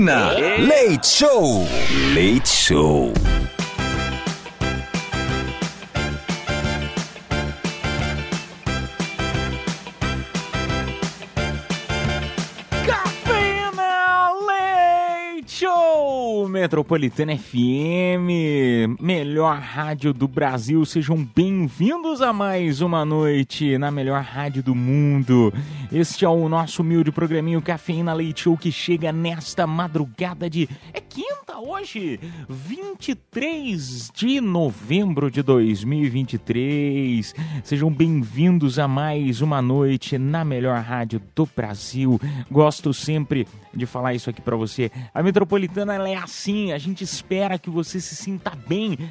Cafeína. Leite Show. Leite Show. Metropolitana FM, melhor rádio do Brasil. Sejam bem-vindos a mais uma noite na melhor rádio do mundo. Este é o nosso humilde programinho Cafeína Leite Show que chega nesta madrugada de. É quinta hoje, 23 de novembro de 2023. Sejam bem-vindos a mais uma noite na melhor rádio do Brasil. Gosto sempre de falar isso aqui pra você. A Metropolitana é assim, a gente espera que você se sinta bem.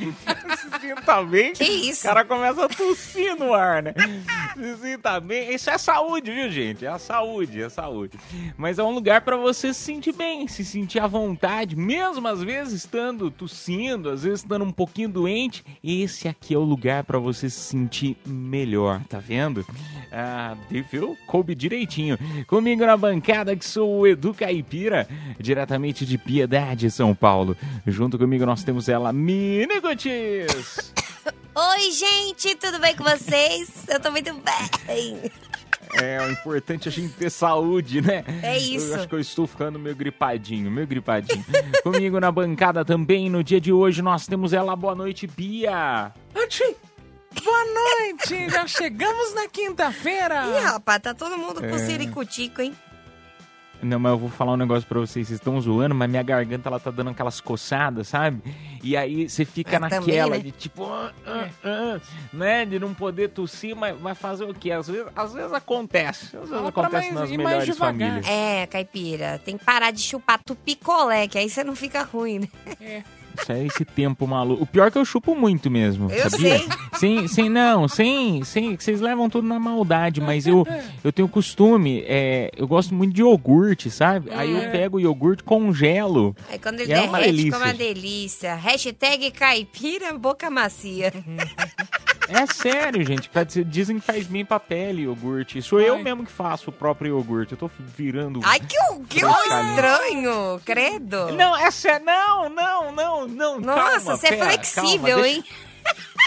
se sinta bem. Que isso? O cara começa a tossir no ar, né? Se sinta bem. Isso é saúde, viu, gente? É a saúde, é a saúde. Mas é um lugar pra você se sentir bem, se sentir à vontade, mesmo às vezes estando tossindo, às vezes estando um pouquinho doente. Esse aqui é o lugar pra você se sentir melhor, tá vendo? Ah, viu? Coube direitinho. Comigo na bancada que sou o Edu Caipira, diretamente de Piedade, São Paulo. Junto comigo nós temos ela, Mini Gutis. Oi, gente, tudo bem com vocês? Eu tô muito bem. É, o importante é a gente ter saúde, né? É isso. Eu acho que eu estou ficando meio gripadinho, meio gripadinho. Comigo na bancada também, no dia de hoje, nós temos ela. Boa noite, Bia. Oxi, Boa noite! Já chegamos na quinta-feira! Ih, rapaz, tá todo mundo com É. ciricutico, hein? Não, mas eu vou falar um negócio pra vocês. Vocês estão zoando, mas minha garganta ela tá dando aquelas coçadas, sabe? E aí você fica Ah, também, naquela né? de tipo, ah, ah, ah, né? De não poder tossir, mas vai fazer o quê? Às vezes, às vezes acontece. Às vezes Fala acontece mais- nas mais melhores devagar. famílias. É, caipira, tem que parar de chupar tu picolé, que aí você não fica ruim, né? Isso é esse tempo maluco. O pior é que eu chupo muito mesmo. Eu sabia? sei. Sem, sem, não, sem, sem. Vocês levam tudo na maldade, mas eu, eu tenho costume. é, eu gosto muito de iogurte, sabe? Aí eu pego o iogurte, congelo. Aí quando ele É uma derrete, delícia. fica uma delícia. Hashtag caipira, boca macia. É sério, gente. Dizem que faz bem pra pele iogurte. Sou eu Ai. mesmo que faço o próprio iogurte. Eu tô virando. Ai, que, que estranho, credo. Não, é sério. Não, não, não, não. Nossa, calma, você é pera, flexível, calma, deixa- hein?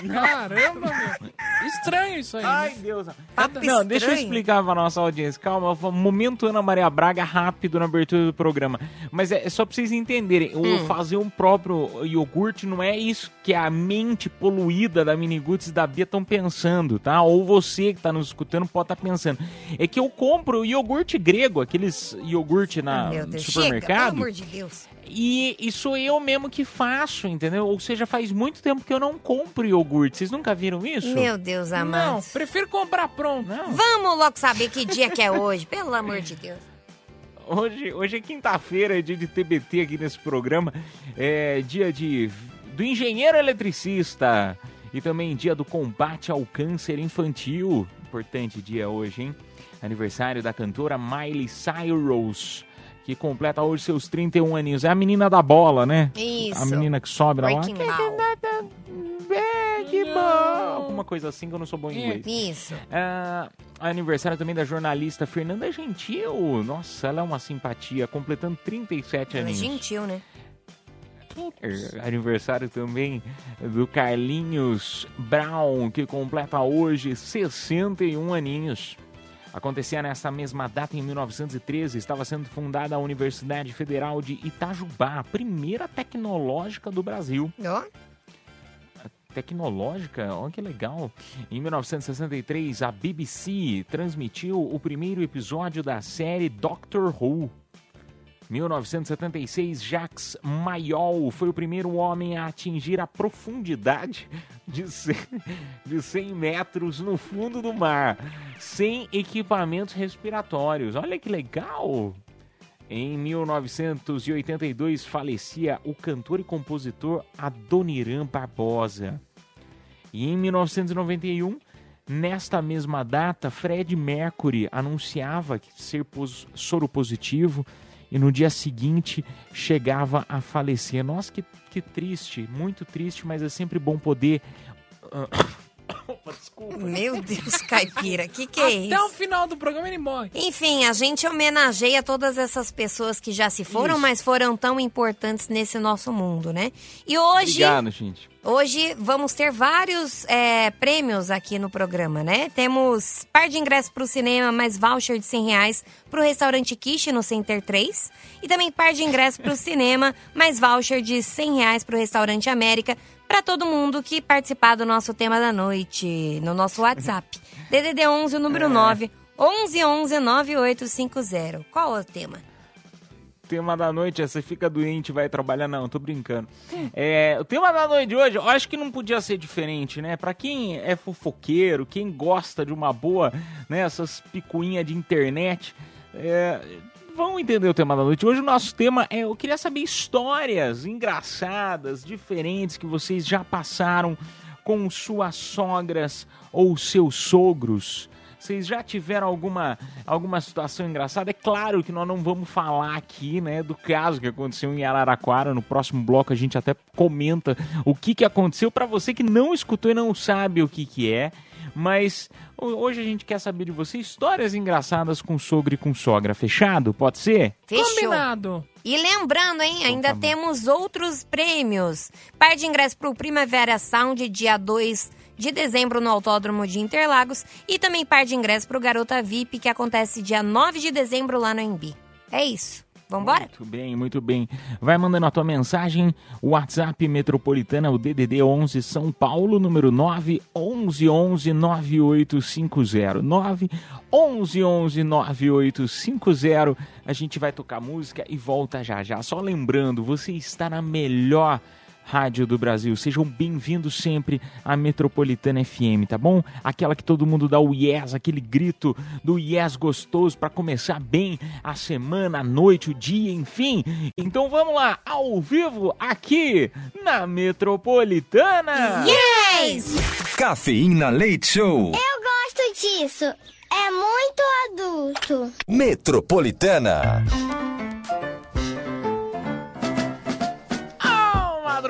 Caramba, meu. Estranho isso aí. Ai, né? Deus. Papo Não, deixa eu estranho. explicar pra nossa audiência. Calma, momento Ana Maria Braga rápido na abertura do programa. Mas é só pra vocês entenderem. O Hum. fazer um próprio iogurte não é isso que a mente poluída da Miniguts e da Bia estão pensando, tá? Ou você que tá nos escutando pode estar pensando. É que eu compro iogurte grego, aqueles iogurte na, Meu no Deus, chega, pelo supermercado. amor de Deus. E, e sou eu mesmo que faço, entendeu? Ou seja, faz muito tempo que eu não compro iogurte. Vocês nunca viram isso? Meu Deus amado. Não, prefiro comprar pronto. Não. Vamos logo saber que dia que é hoje, pelo amor de Deus. Hoje, hoje é quinta-feira, é dia de TBT aqui nesse programa. É dia de do engenheiro eletricista e também dia do combate ao câncer infantil. Importante dia hoje, hein? Aniversário da cantora Miley Cyrus, que completa hoje seus 31 aninhos. É a menina da bola, né? Isso. A menina que sobe na bola. Breaking Ball. É, que bom. Alguma coisa assim que eu não sou bom em É. inglês. Isso. Ah, aniversário também da jornalista Fernanda Gentil. Nossa, ela é uma simpatia, completando 37 Ela é aninhos. gentil, né? É, Aniversário também do Carlinhos Brown, que completa hoje 61 aninhos. Acontecia nessa mesma data, em 1913, estava sendo fundada a Universidade Federal de Itajubá, a primeira tecnológica do Brasil. Ó, Tecnológica, olha que legal. Em 1963, a BBC transmitiu o primeiro episódio da série Doctor Who. 1976, Jacques Mayol foi o primeiro homem a atingir a profundidade de 100, de 100 metros no fundo do mar, sem equipamentos respiratórios. Olha que legal! Em 1982, falecia o cantor e compositor Adoniran Barbosa. E em 1991, nesta mesma data, Fred Mercury anunciava ser soro positivo e no dia seguinte chegava a falecer. Nossa, que, que triste, muito triste, mas é sempre bom poder. Opa, Desculpa. Meu Deus, caipira, que que é Até o isso? final do programa ele morre. Enfim, a gente homenageia todas essas pessoas que já se foram, Isso. mas foram tão importantes nesse nosso mundo, né? E hoje, Obrigado, gente. hoje vamos ter vários é, prêmios aqui no programa, né? Temos par de ingressos para o cinema, mais voucher de 100 reais para o restaurante Quiche no Center 3. E também par de ingressos para o cinema, mais voucher de 100 reais para o restaurante América. Para todo mundo que participar do nosso tema da noite no nosso WhatsApp. DDD 11, o número 9, 11 11 9850. Qual é o tema? tema da noite é você fica doente e vai trabalhar. Não, tô brincando. É, o tema da noite de hoje, eu acho que não podia ser diferente, né? Pra quem é fofoqueiro, quem gosta de uma boa, né, essas picuinhas de internet, é, vão entender o tema da noite. Hoje o nosso tema é, eu queria saber histórias engraçadas, diferentes que vocês já passaram com suas sogras ou seus sogros. Vocês já tiveram alguma, alguma situação engraçada? É claro que nós não vamos falar aqui, né, do caso que aconteceu em Araraquara. No próximo bloco a gente até comenta o que, que aconteceu para você que não escutou e não sabe o que, que é. Mas ho- hoje a gente quer saber de você histórias engraçadas com sogro e com sogra. Fechado? Pode ser? Fechou. Combinado. E lembrando, hein, ainda tá temos outros prêmios. Par de ingresso para o Primavera Sound, dia 2 de dezembro no Autódromo de Interlagos. E também par de ingresso para o Garota VIP, que acontece dia 9 de dezembro lá no Embi. É isso. Vambora? Muito bem, muito bem. Vai mandando a tua mensagem. WhatsApp Metropolitana, o DDD 11 São Paulo, número 9 11 11 9850. 9 11 11 9850. A gente vai tocar música e volta já já. Só lembrando, você está na melhor rádio do Brasil. Sejam bem-vindos sempre à Metropolitana FM, tá bom? Aquela que todo mundo dá o yes, aquele grito do yes gostoso para começar bem a semana, a noite, o dia, enfim. Então vamos lá, ao vivo aqui na Metropolitana. Yes! Cafeína Leite Show. Eu gosto disso. É muito adulto. Metropolitana.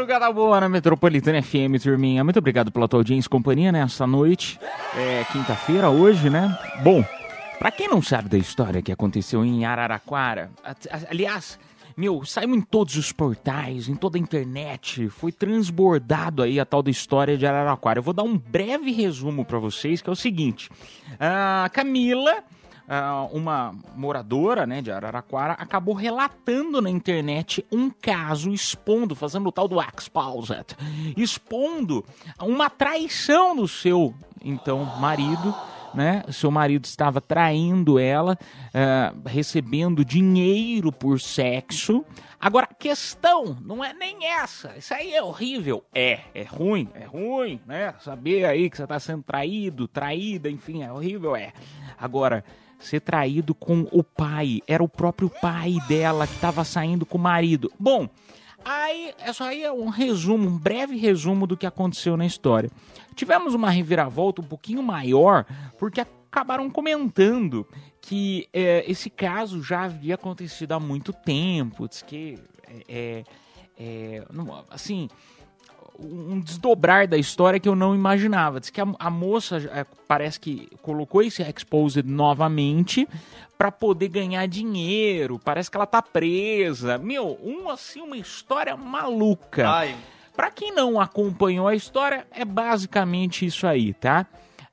Madrugada boa na Metropolitana FM, turminha. Muito obrigado pela tua audiência e companhia nessa noite. É quinta-feira hoje, né? Bom, pra quem não sabe da história que aconteceu em Araraquara, aliás, meu, saiu em todos os portais, em toda a internet, foi transbordado aí a tal da história de Araraquara. Eu vou dar um breve resumo pra vocês, que é o seguinte. A Camila uma moradora né, de Araraquara acabou relatando na internet um caso expondo, fazendo o tal do exposed, expondo uma traição do seu então marido. Né? Seu marido estava traindo ela, ah, recebendo dinheiro por sexo. Agora, a questão não é nem essa. Isso aí é horrível. É, é ruim, é ruim, né? Saber aí que você está sendo traído, traída, enfim, é horrível, é. Agora, ser traído com o pai. Era o próprio pai dela que estava saindo com o marido. Bom, aí, isso aí é um resumo, um breve resumo do que aconteceu na história. Tivemos uma reviravolta um pouquinho maior, porque acabaram comentando que é, esse caso já havia acontecido há muito tempo. Diz que, é, é, não- assim, um desdobrar da história que eu não imaginava. Diz que a, a moça é, parece que colocou esse exposed novamente para poder ganhar dinheiro. Parece que ela tá presa. Meu, um assim uma história maluca. Ai, Pra quem não acompanhou a história, é basicamente isso aí, tá?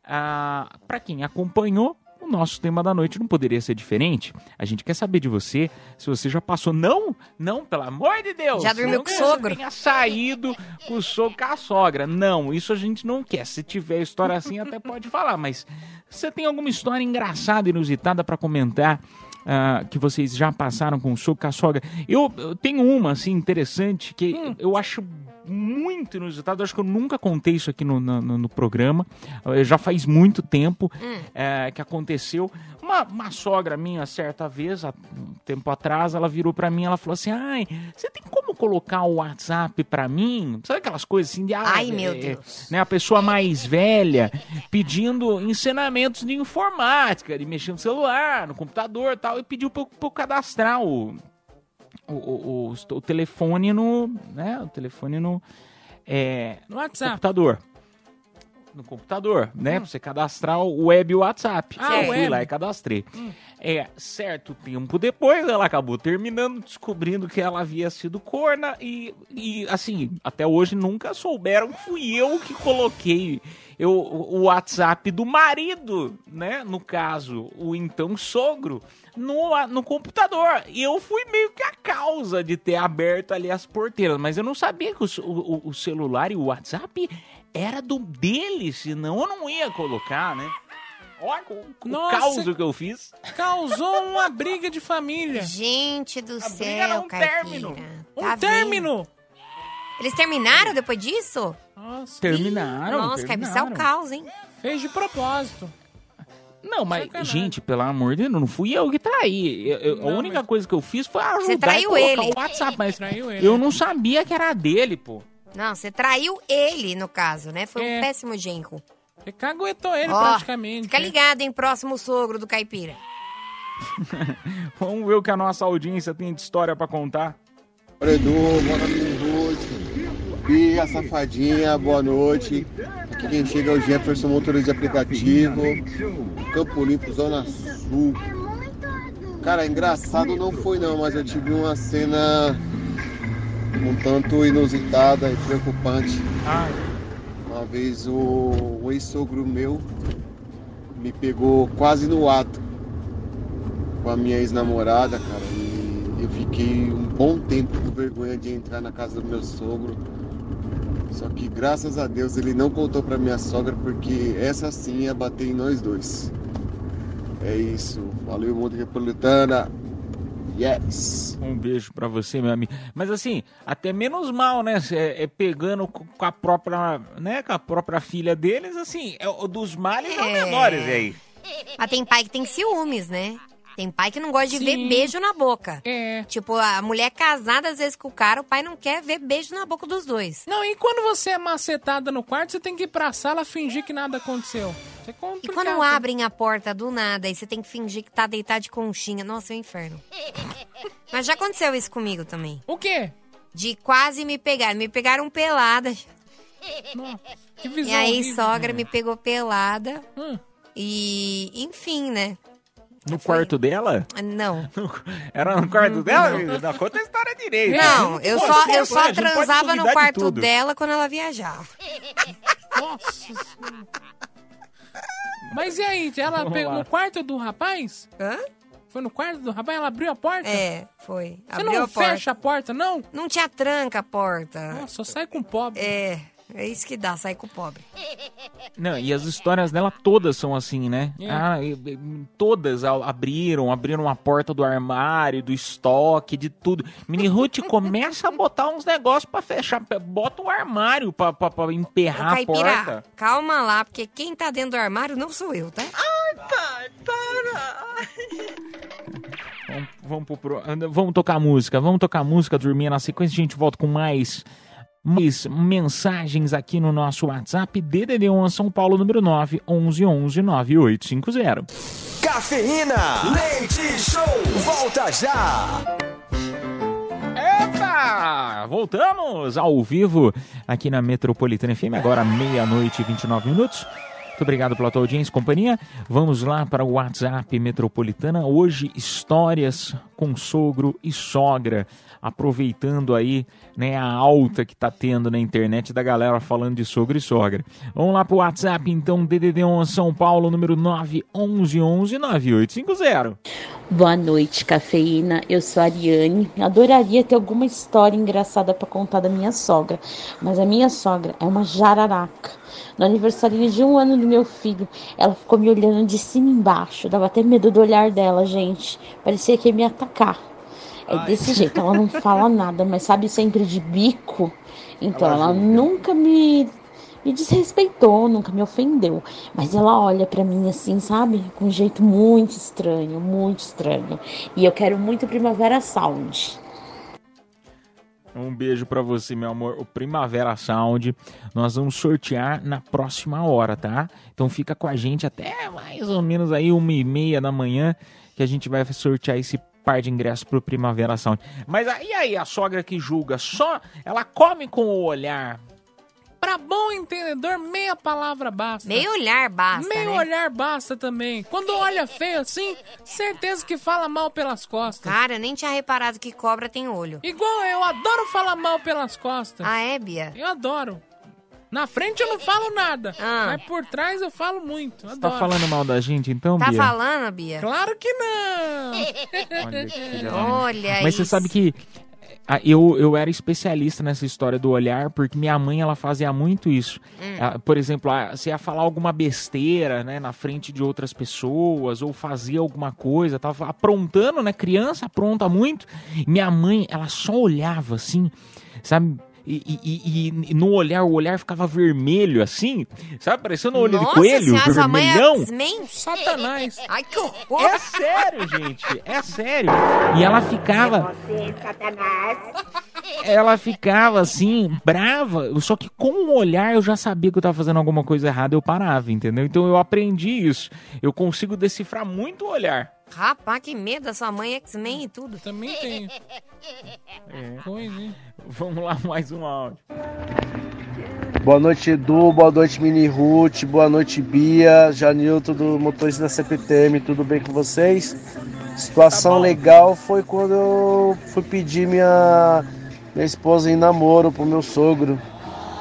Ah, para quem acompanhou, nosso tema da noite não poderia ser diferente. A gente quer saber de você se você já passou. Não, não, pelo amor de Deus. Já dormiu não com o sogro? tenha saído com o sogro com a sogra. Não, isso a gente não quer. Se tiver história assim, até pode falar, mas você tem alguma história engraçada, inusitada pra comentar ah, que vocês já passaram com o sogro, com a sogra. Eu, eu tenho uma, assim, interessante, que Hum. eu acho muito inusitado. Eu acho que eu nunca contei isso aqui no, no, no- programa. Eh, Já faz muito tempo eh, que aconteceu. Uma, uma sogra minha, certa vez, há um tempo atrás, ela virou pra mim ela falou assim: Ai, você tem como colocar o WhatsApp pra mim? Sabe aquelas coisas assim de. ah, Ai, meu eh, Deus. Né, a pessoa mais velha pedindo ensinamentos de informática, de mexer no celular, no computador tal, e pediu pra eu cadastrar o, o, o, o- o telefone no. Né, o telefone no. É, No WhatsApp. computador. No computador, né? Pra você cadastrar o web e o WhatsApp. Ah, eu fui lá e cadastrei. É, certo tempo depois, ela acabou terminando, descobrindo que ela havia sido corna e, e assim, até hoje nunca souberam que fui eu que coloquei eu, o WhatsApp do marido, né? No caso, o então sogro, no, no computador. E eu fui meio que a causa de ter aberto ali as porteiras, mas eu não sabia que o, o- o celular e o WhatsApp era do dele, senão eu não ia colocar, né? Olha o, o Nossa. caos que eu fiz. Causou uma briga de família. Gente do briga era céu, um Caipira. término. Um Tá vendo? término. Eles terminaram depois disso? Nossa, Terminaram. Nossa, Caipira, isso é o terminaram. caos, hein? fez de propósito. Não, mas, Sacanagem. gente, pelo amor de Deus, não fui eu que traí. Eu- eu- a Não, única mas- coisa que eu fiz foi ajudar Você traiu e colocar ele. o WhatsApp, mas Traiu ele, eu não sabia que era dele, pô. Não, você traiu ele, no caso, né? Foi É. um péssimo genro. Você caguetou ele Ó, praticamente. Fica né? ligado, hein? Próximo sogro do Caipira. Vamos ver o que a nossa audiência tem de história pra contar. Edu, boa noite. E a safadinha, boa noite. Aqui quem chega é o Jefferson, motorista de aplicativo. Campo Limpo, Zona Sul. Cara, engraçado não foi não, mas eu tive uma cena um tanto inusitada e preocupante. Uma vez o, o ex-sogro meu me pegou quase no ato com a minha ex-namorada, cara. E eu fiquei um bom tempo com vergonha de entrar na casa do meu sogro. Só que graças a Deus ele não contou pra minha sogra porque essa sim ia bater em nós dois. É isso. Valeu, Mundo Republicana. Yes. Um beijo pra você, meu amigo. Mas assim, até menos mal, né? É, é pegando co- com a própria, né? Com a própria filha deles, assim, é, o dos males É. menores aí. Mas tem pai que tem ciúmes, né? Tem pai que não gosta de ver Sim. beijo na boca. É. Tipo, a mulher casada às vezes com o cara, o pai não quer ver beijo na boca dos dois. Não, e quando você é macetada no quarto, você tem que ir pra sala fingir que nada aconteceu. É E quando abrem a porta do nada e você tem que fingir que tá deitado de conchinha, nossa, é um inferno. Mas já aconteceu isso comigo também. O quê? De quase me pegar. Me pegaram pelada. Nossa, que visão E aí, horrível. sogra me pegou pelada. Hum. E, enfim, né? No quarto dela? Não. Era no quarto dela? Não, conta a história direito. Não, eu Pô, só, eu só transava no de quarto tudo. dela quando ela viajava. Nossa Senhora. Mas e aí, ela Vamos pegou lá. no quarto do rapaz? Hã? Foi no quarto do rapaz? Ela abriu a porta? É, foi. Você Abriu não a porta. fecha a porta, não? Não tinha tranca a porta. Nossa, só sai com pobre. É, é isso que dá, sair com o pobre. Não, e as histórias dela todas são assim, né? É. Ah, e- e- todas a- abriram, abriram a porta do armário, do estoque, de tudo. Mini Ruth começa a botar uns negócios pra fechar, bota o armário pra, pra, pra Ô, emperrar a Caipira, porta. calma lá, porque quem tá dentro do armário não sou eu, tá? Vamos, vamos, pro vamos tocar música, vamos tocar música, dormir na sequência. A gente volta com mais, mais mensagens aqui no nosso WhatsApp. DDD1 São Paulo, número 9 11 11 9850. Cafeína. Leite Show. Volta já. Epa! Voltamos ao vivo aqui na Metropolitana FM, agora meia-noite e 29 minutos. Muito obrigado pela tua audiência e companhia. Vamos lá para o WhatsApp Metropolitana. Hoje, histórias com sogro e sogra. Aproveitando aí né, a alta que tá tendo na internet da galera falando de sogro e sogra. Vamos lá para o WhatsApp, então, DDD1 São Paulo, número 911 9850. Boa noite, cafeína. Eu sou a Ariane. Adoraria ter alguma história engraçada para contar da minha sogra, mas a minha sogra é uma jararaca. No aniversário de um ano do meu filho, ela ficou me olhando de cima embaixo. Dava até medo do olhar dela, gente. Parecia que ia me atacar. É desse jeito, ela não fala nada, mas sabe sempre de bico. Então Ela ela nunca me me desrespeitou, nunca me ofendeu. Mas ela olha pra mim assim, sabe? Com um jeito muito estranho, muito estranho. E eu quero muito Primavera Sound. Um beijo pra você, meu amor. O Primavera Sound. Nós vamos sortear na próxima hora, tá? Então fica com a gente até mais ou menos aí uma e meia da manhã que a gente vai sortear esse par de ingressos pro Primavera Sound. Mas aí aí a sogra que julga só, ela come com o olhar. Pra bom entendedor, meia palavra basta. Meio olhar basta, Meio né? olhar basta também. Quando olha feio assim, certeza que fala mal pelas costas. Cara, eu nem tinha reparado que cobra tem olho. Igual eu adoro falar mal pelas costas. Ah, é, Bia? Eu adoro. Na frente eu não falo nada, Ah. mas por trás eu falo muito. Tá Adoro. falando mal da gente então, Tá Bia? falando, Bia? Claro que não. Olha. Olha Mas você isso. sabe que eu, eu era especialista nessa história do olhar, porque minha mãe ela fazia muito isso. Hum. Ah, por exemplo, ah, você ia falar alguma besteira, né, na frente de outras pessoas, ou fazia alguma coisa, tava aprontando, né? Criança apronta muito. Minha mãe, ela só olhava assim, sabe? E, e- e- e no olhar, o olhar ficava vermelho assim, sabe? Parecendo um olho Nossa de coelho, senhora, mãe vermelhão. é X-Men? Satanás. Ai, que horror. É sério, gente. É sério. E ela ficava. Ela ficava assim, brava. Só que com o olhar eu já sabia que eu tava fazendo alguma coisa errada, eu parava, entendeu? Então eu aprendi isso. Eu consigo decifrar muito o olhar. Rapaz, que medo da sua mãe X-Men e tudo. Também tenho. É. Coisa, hein? Vamos lá, mais um áudio. Boa noite, Edu. Boa noite, Mini Ruth. Boa noite, Bia. Janilton do Motorista da CPTM. Tudo bem com vocês? Situação legal foi quando eu fui pedir minha, minha esposa em namoro pro meu sogro.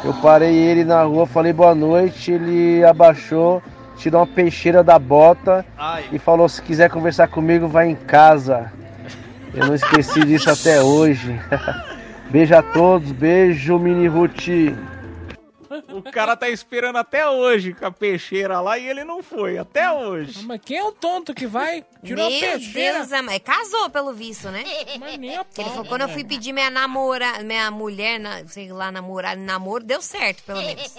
Eu parei ele na rua, falei boa noite. Ele abaixou, tirou uma peixeira da bota e falou: se quiser conversar comigo, vai em casa. Eu não esqueci disso até hoje. Beijo a todos. Beijo, Mini Ruth. O cara tá esperando até hoje com a peixeira lá e ele não foi, até hoje. Mas quem é o tonto que vai? Tirou a Meu peixeira. Deus, amado. Casou pelo visto, né? Mas nem a ele falou, quando eu fui pedir minha namora, minha mulher, na- sei lá, namorar, namoro, deu certo, pelo menos.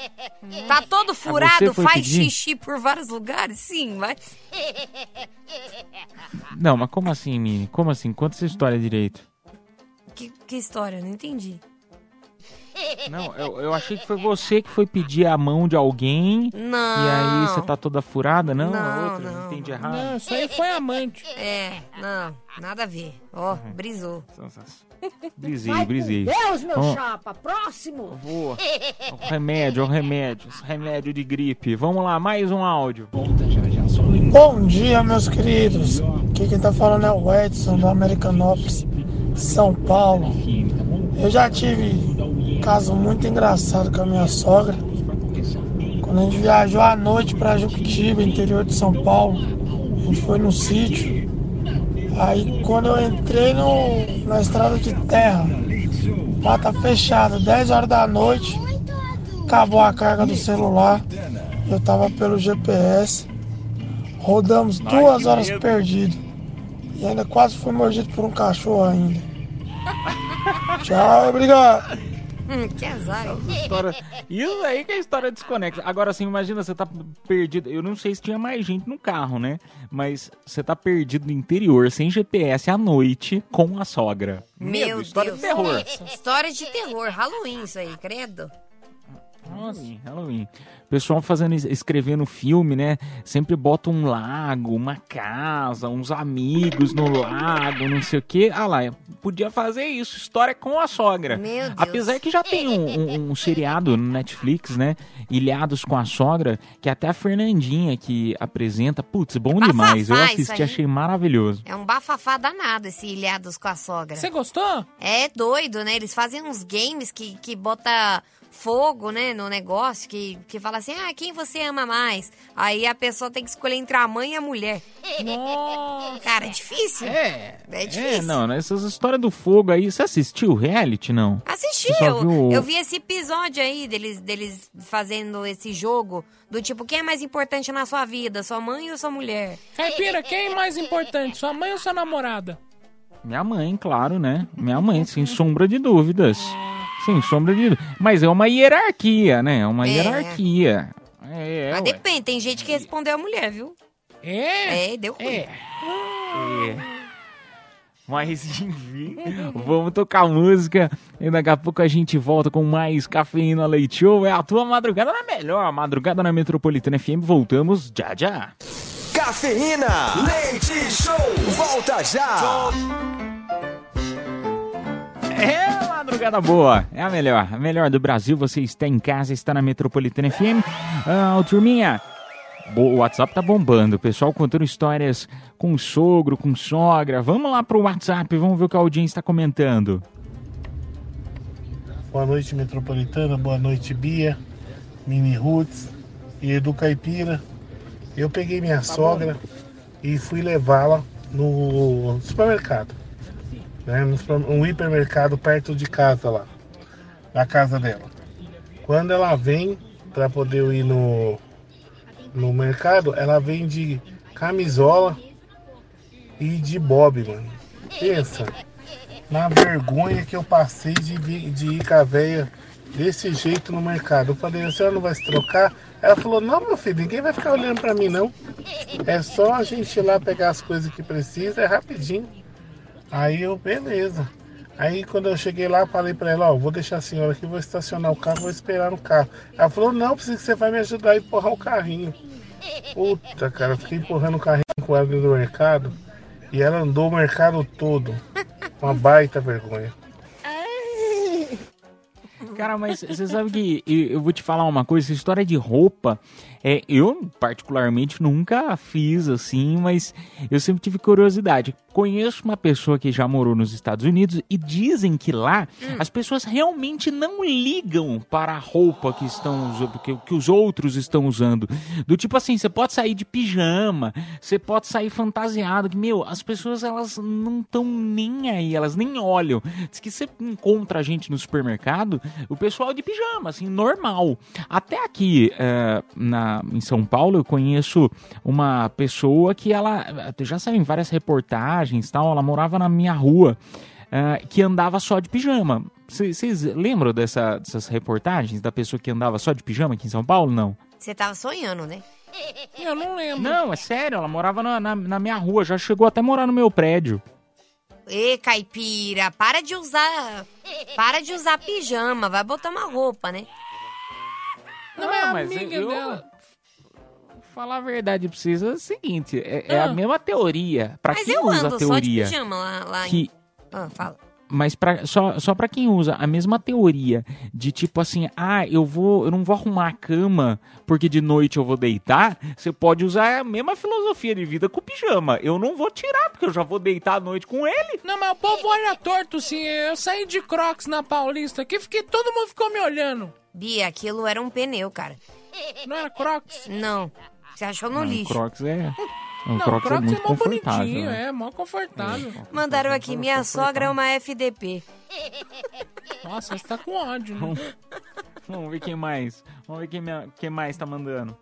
Tá todo furado, foi faz pedir? xixi por vários lugares, sim, mas... Não, mas como assim, Mini? Como assim? Conta essa história direito. Que, que história, não entendi. Não, eu, eu achei que foi você que foi pedir a mão de alguém. Não. E aí você tá toda furada? Não, Não, outra, não. entendi errado. Não, isso aí foi amante. É, não, nada a ver. Ó, Uhum. brisou. Brisei, brisei. Deus, meu Ó, chapa, próximo. Boa. O remédio, o remédio. esse Remédio de gripe. Vamos lá, mais um áudio. Bom dia, meus queridos. Aqui quem tá falando é o Edson do Americanópolis, São Paulo. Eu já tive um caso muito engraçado com a minha sogra. Quando a gente viajou à noite para Juquitiba, interior de São Paulo, a gente foi no sítio. Aí quando eu entrei no, na estrada de terra, lá tá fechado, 10 horas da noite, acabou a carga do celular. Eu tava pelo GPS. Rodamos duas horas perdido. E ainda quase fui mordido por um cachorro ainda. Tchau, obrigado. Hum, que azar. História... Isso aí que é história desconexa. Agora, assim, imagina, você tá perdido. Eu não sei se tinha mais gente no carro, né? Mas você tá perdido no interior, sem GPS, à noite, com a sogra. Meu Medo, história Deus. de terror. História de terror, Halloween isso aí, credo. Halloween, Halloween. O pessoal fazendo, escrevendo filme, né? Sempre bota um lago, uma casa, uns amigos no lago, não sei o quê. Ah lá, podia fazer isso. História com a sogra. Meu Deus. Apesar que já tem um, um- um seriado no Netflix, né? Ilhados com a sogra, que até a Fernandinha que apresenta. Putz, bom demais. Eu assisti, achei maravilhoso. É um bafafá danado esse Ilhados com a sogra. Você gostou? É doido, né? Eles fazem uns games que, que bota fogo, né, no negócio, que, que fala assim, ah, quem você ama mais? Aí a pessoa tem que escolher entre a mãe e a mulher. Nossa. Cara, é difícil. É. É É, difícil. não, nessas histórias do fogo aí. Você assistiu o reality, não? Assisti, eu, viu- eu vi esse episódio aí deles, deles fazendo esse jogo do tipo, quem é mais importante na sua vida, sua mãe ou sua mulher? Caipira, quem é mais importante, sua mãe ou sua namorada? Minha mãe, claro, né? Minha mãe, sem sombra de dúvidas. Sem sombra de dúvidas. Mas é uma hierarquia, né? É uma É. hierarquia. É, Mas ué. depende, tem gente que respondeu a mulher, viu? É? É, deu ruim. É. Mas enfim, vamos tocar música e daqui a pouco a gente volta com mais Cafeína Leite Show. É a tua madrugada na melhor, madrugada na Metropolitana FM. Voltamos já já. Cafeína, leite show, volta já. É madrugada boa, é a melhor, a melhor do Brasil. Você está em casa, está na Metropolitana FM. Ah, turminha, o WhatsApp tá bombando. O pessoal contando histórias com sogro, com sogra. Vamos lá pro WhatsApp, vamos ver o que a audiência está comentando. Boa noite, Metropolitana. Boa noite, Bia, Mini Roots e Edu Caipira. Eu peguei minha sogra e fui levá-la no supermercado. Né, um hipermercado perto de casa lá, da casa dela. Quando ela vem para poder ir no, no mercado, ela vem de camisola e de bob, mano. Pensa na vergonha que eu passei de, de ir com a véia desse jeito no mercado. Eu falei, a senhora não vai se trocar? Ela falou, não, meu filho, ninguém vai ficar olhando pra mim, não. É só a gente ir lá pegar as coisas que precisa, é rapidinho. Aí eu, beleza. Aí quando eu cheguei lá, falei pra ela, ó, vou deixar a senhora aqui, vou estacionar o carro, vou esperar no carro. Ela falou, não, precisa que você vai me ajudar a empurrar o carrinho. Puta, cara, fiquei empurrando o carrinho com ela dentro do mercado. E ela andou o mercado todo. Uma baita vergonha. Cara, mas você sabe que eu vou te falar uma coisa, essa história de roupa, é, eu particularmente nunca fiz assim, mas eu sempre tive curiosidade. Conheço uma pessoa que já morou nos Estados Unidos e dizem que lá as pessoas realmente não ligam para a roupa que estão usando, que, que os outros estão usando. Do tipo assim, você pode sair de pijama, você pode sair fantasiado, que meu, as pessoas elas não estão nem aí, elas nem olham. Diz que você encontra a gente no supermercado, o pessoal de pijama, assim, normal. Até aqui eh, na, em São Paulo eu conheço uma pessoa que ela, já saiu em várias reportagens e tal, ela morava na minha rua, eh, que andava só de pijama. Vocês lembram dessa- dessas reportagens da pessoa que andava só de pijama aqui em São Paulo? Não. Você tava sonhando, né? Eu não lembro. Não, é sério, ela morava na, na, na minha rua, já chegou até a morar no meu prédio. Ê, caipira, para de usar. Para de usar pijama, vai botar uma roupa, né? Não é Ah, mas amiga eu- dela. Falar a verdade pra vocês é o seguinte, é, é a Ah. mesma teoria. Pra Mas quem eu usa ando a teoria, só de pijama lá, lá em... que Ah, fala. mas pra, só, só pra quem usa a mesma teoria de tipo assim, ah, eu vou, eu não vou arrumar a cama porque de noite eu vou deitar, você pode usar a mesma filosofia de vida com o pijama. Eu não vou tirar porque eu já vou deitar à noite com ele. Não, mas o povo olha torto, sim. Eu saí de crocs na Paulista aqui, fiquei, todo mundo ficou me olhando. Bia, aquilo era um pneu, cara. Não era crocs? Não. Você achou no Não, lixo. Crocs é, o Não, Crocs, crocs é muito mó confortável. bonitinho, né? é, mó confortável. Mandaram aqui, minha sogra é uma FDP. Nossa, você tá com ódio, né? Vamos ver quem mais. Vamos ver quem, quem mais tá mandando.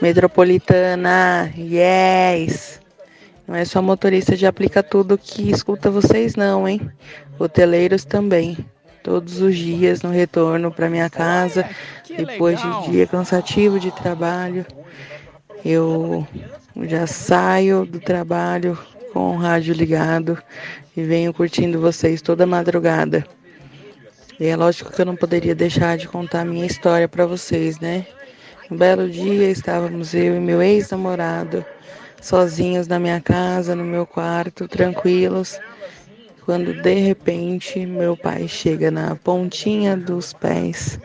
Metropolitana, yes! Não é só motorista de aplica tudo que escuta vocês não, hein? Hoteleiros também. Todos os dias no retorno para minha casa, depois de um dia cansativo de trabalho, eu já saio do trabalho com o rádio ligado e venho curtindo vocês toda madrugada. E é lógico que eu não poderia deixar de contar a minha história para vocês, né? Um belo dia estávamos eu e meu ex-namorado sozinhos na minha casa, no meu quarto, tranquilos, quando de repente meu pai chega na pontinha dos pés,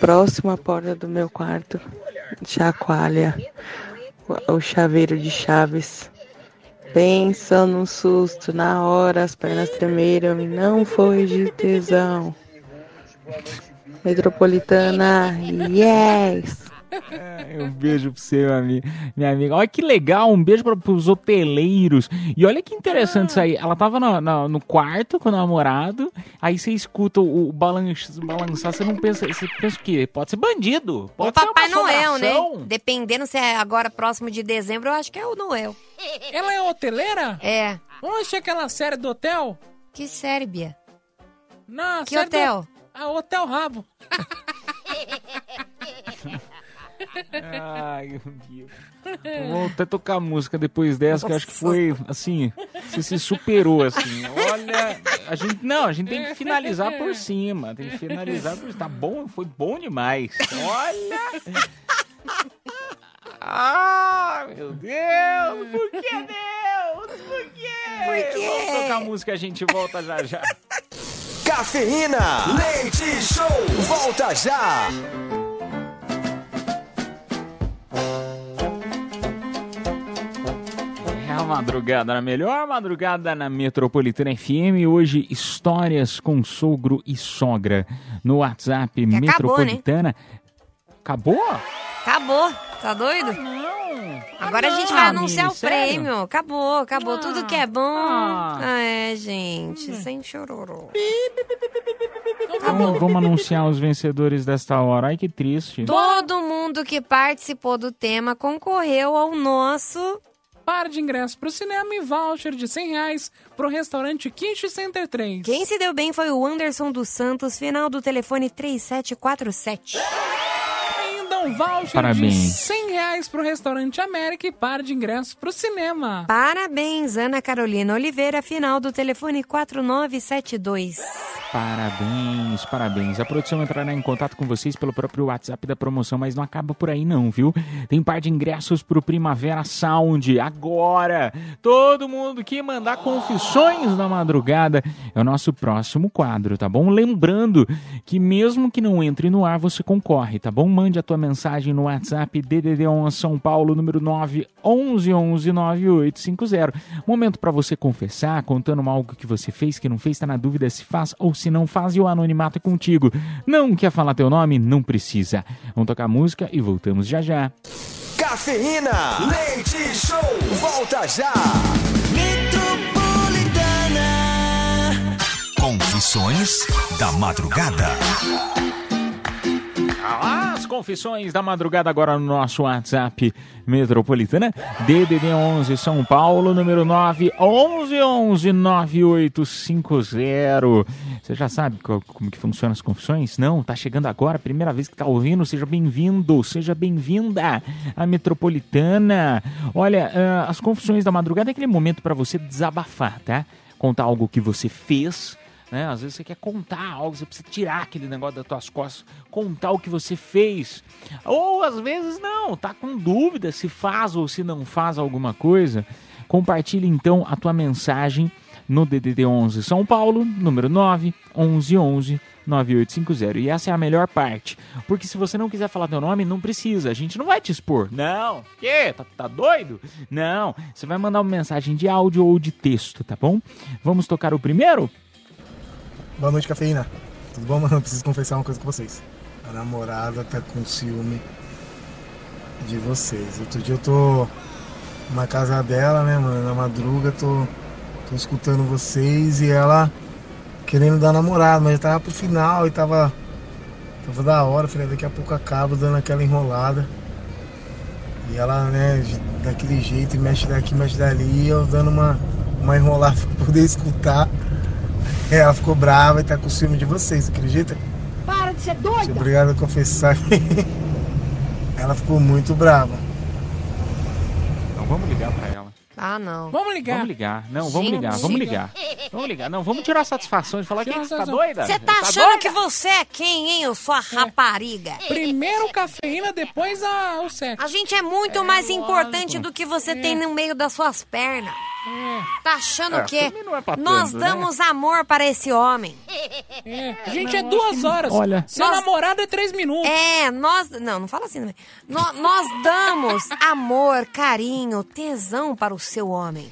próximo à porta do meu quarto, chacoalha o- chaveiro de chaves. Pensa num susto, na hora as pernas tremeram e não foi de tesão. metropolitana. Yes! É, um beijo pra você, minha amiga. Minha amiga. Olha que legal, um beijo para os hoteleiros. E olha que interessante isso aí. Ela tava no, no, no quarto com o namorado, aí você escuta o, o balançar, balançar, você não pensa. Você pensa o quê? Pode ser bandido. Pode o ser Papai Noel, né? Dependendo se é agora próximo de dezembro, eu acho que é o Noel. Ela é hoteleira? É. Oxe, aquela série do hotel? Que série, Bia? Não, Que série do- hotel? Ah, Hotel Rabo. Ai, meu Deus. Vou até tocar música depois dessa, que eu acho que foi, assim, você se superou, assim. Olha, a gente, não, a gente tem que finalizar por cima, tem que finalizar por Tá bom, foi bom demais. Olha! Ah, meu Deus! Por que Deus? Por quê? Por quê? Vamos tocar música, a gente volta já já. Cafeína, leite show, volta já. É a madrugada, na melhor madrugada na Metropolitana FM. Hoje, histórias com sogro e sogra no WhatsApp acabou, né? Acabou? Acabou. Tá doido? não. Agora Ah, a gente vai anunciar o sério? prêmio. Acabou, acabou. Tudo que é bom. Ah. Ah, é, gente. Sem chororô. Então, vamos anunciar os vencedores desta hora. Ai, que triste. Todo mundo que participou do tema concorreu ao nosso. Par de ingressos pro cinema e voucher de 100 reais pro restaurante Quiche Center 3. Quem se deu bem foi o Anderson dos Santos, final do telefone 3747. Um voucher Parabéns. de 100 reais pro restaurante América e par de ingressos pro cinema. Parabéns, Ana Carolina Oliveira, final do telefone 4972. Parabéns, parabéns. A produção entrará em contato com vocês pelo próprio WhatsApp da promoção, mas não acaba por aí não, viu? Tem par de ingressos pro Primavera Sound agora. Todo mundo que mandar confissões na madrugada é o nosso próximo quadro, tá bom? Lembrando que mesmo que não entre no ar, você concorre, tá bom? Mande a tua mensagem no WhatsApp DDD11 São Paulo, número 9 11 9850. Momento para você confessar, contando algo que você fez, que não fez, tá na dúvida se faz ou se não faz e o anonimato é contigo. Não quer falar teu nome? Não precisa. Vamos tocar música e voltamos já já. Cafeína, leite show, volta já. Metropolitana. Confissões da madrugada. Confissões da madrugada agora no nosso WhatsApp Metropolitana DDD 11 São Paulo número 9 11 11 9850. Você já sabe co- como que funcionam as confissões? Não? Tá chegando agora, primeira vez que tá ouvindo, seja bem-vindo, seja bem-vinda à Metropolitana. Olha, ah, as confissões da madrugada é aquele momento para você desabafar, tá? Contar algo que você fez né? Às vezes você quer contar algo, você precisa tirar aquele negócio das tuas costas, contar o que você fez. Ou às vezes não, tá com dúvida se faz ou se não faz alguma coisa. Compartilhe então a tua mensagem no DDD 11 São Paulo, número 9 11 11 9850. E essa é a melhor parte, porque se você não quiser falar teu nome, não precisa, a gente não vai te expor. Não. Que? Tá, tá doido? Não. Você vai mandar uma mensagem de áudio ou de texto, tá bom? Vamos tocar o primeiro? Boa noite, cafeína. Tudo bom, mano? Preciso confessar uma coisa com vocês. A namorada tá com ciúme de vocês. Outro dia eu tô na casa dela, né, mano? Na madruga, tô, tô escutando vocês e ela querendo dar namorado, mas já tava pro final e tava. Tava da hora, falei, daqui a pouco acaba dando aquela enrolada. E ela, né, daquele jeito, mexe daqui, mexe dali, eu dando uma, uma enrolada pra poder escutar. É, Ela ficou brava e tá com ciúme de vocês, acredita? Para de ser doida! obrigado a confessar que ela ficou muito brava. Então vamos ligar pra ela. Ah, não. Vamos ligar. Vamos ligar. Não, vamos Gente. ligar, vamos ligar. Vamos ligar. Não, vamos tirar satisfação de falar que Tirar você tá doida? Você tá achando que você é quem, hein? Eu sou a rapariga. Primeiro cafeína, depois a, o sexo. A gente é muito mais importante do que você tem no meio das suas pernas. Tá achando É, o quê? não é pra Nós né? damos amor para esse homem. É, gente é duas horas. Olha. Seu Nós- namorado é três minutos. É, nós. Não, não fala assim também. Nó- nós damos amor, carinho, tesão para o seu homem.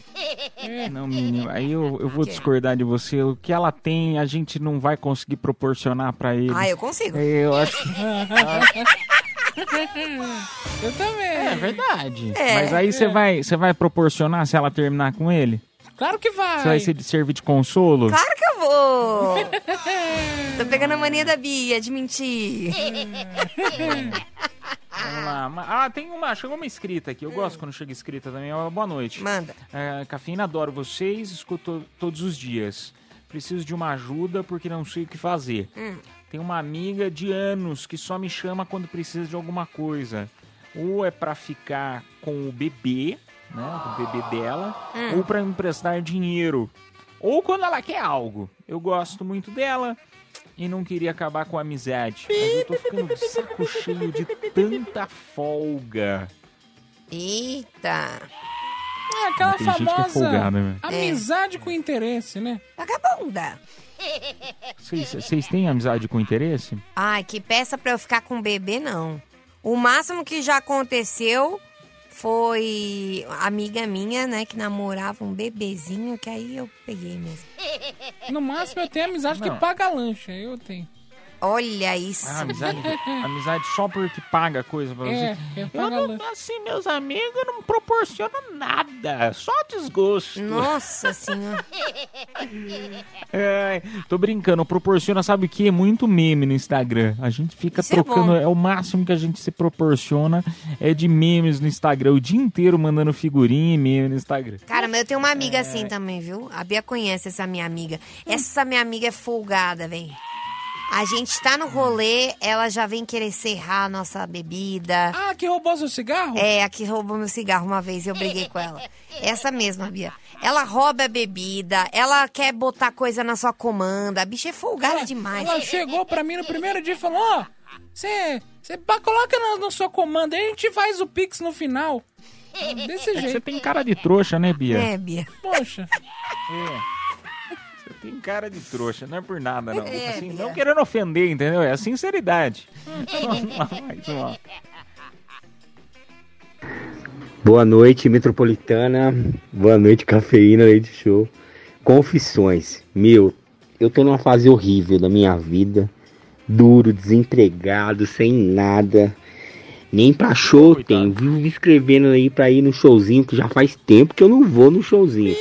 Não, menino, aí eu, eu vou discordar de você. O que ela tem, a gente não vai conseguir proporcionar pra ele. Ah, eu consigo. É, Eu acho que... Eu também. É verdade. É. Mas aí você vai, você vai proporcionar se ela terminar com ele? Claro que vai. Você vai ser de servir de consolo? Claro que eu vou. Tô pegando a mania da Bia de mentir. Vamos lá. Ah, tem uma. Chegou uma escrita aqui. Eu gosto quando chega escrita também. Boa noite. Manda. É, cafeína, adoro vocês. Escuto todos os dias. Preciso de uma ajuda porque não sei o que fazer. Hum. Tem uma amiga de anos que só me chama quando precisa de alguma coisa. Ou é pra ficar com o bebê, né? O bebê dela, Hum. ou pra me emprestar dinheiro. Ou quando ela quer algo. Eu gosto muito dela e não queria acabar com a amizade. Mas eu tô ficando de saco cheio de tanta folga. Eita. É aquela Tem é famosa folgada, né? amizade com interesse, né? Vagabunda. Vocês vocês têm amizade com interesse? Ai, que peça pra eu ficar com o bebê, não. O máximo que já aconteceu foi amiga minha, né, que namorava um bebezinho, que aí eu peguei mesmo. No máximo eu tenho amizade Não. que paga lancha. Eu tenho. Olha isso. Ah, amizade, amizade só porque paga coisa pra É, você. é Eu não, assim, meus amigos não proporcionam nada, só desgosto. Nossa senhora. É, tô brincando, proporciona, sabe o que? Muito meme no Instagram. A gente fica Isso é trocando, bom. é, o máximo que a gente se proporciona é de memes no Instagram, o dia inteiro mandando figurinha e meme no Instagram. Cara, mas eu tenho uma amiga É. assim também, viu? A Bia conhece essa minha amiga. Essa minha amiga é folgada, velho. A gente tá no rolê, ela já vem querer serrar a nossa bebida. Ah, que roubou seu cigarro? É, a que roubou meu cigarro uma vez e eu briguei com ela. Essa mesma, Bia. Ela rouba a bebida, ela quer botar coisa na sua comanda. A bicha é folgada demais. Ela chegou pra mim no primeiro dia e falou: Ó, você coloca na, na sua comanda, aí a gente faz o Pix no final. Desse É jeito. você tem cara de trouxa, né, Bia? É, Bia. Poxa. É. Tem cara de trouxa, não é por nada, não. É, Assim, não querendo ofender, entendeu? É a sinceridade. Mais uma. Boa noite, Metropolitana. Boa noite, Cafeína Leite Show. Confissões. Meu, eu tô numa fase horrível da minha vida. Duro, desempregado, sem nada. Nem pra show tem. Vivo me escrevendo aí pra ir no showzinho, que já faz tempo que eu não vou no showzinho.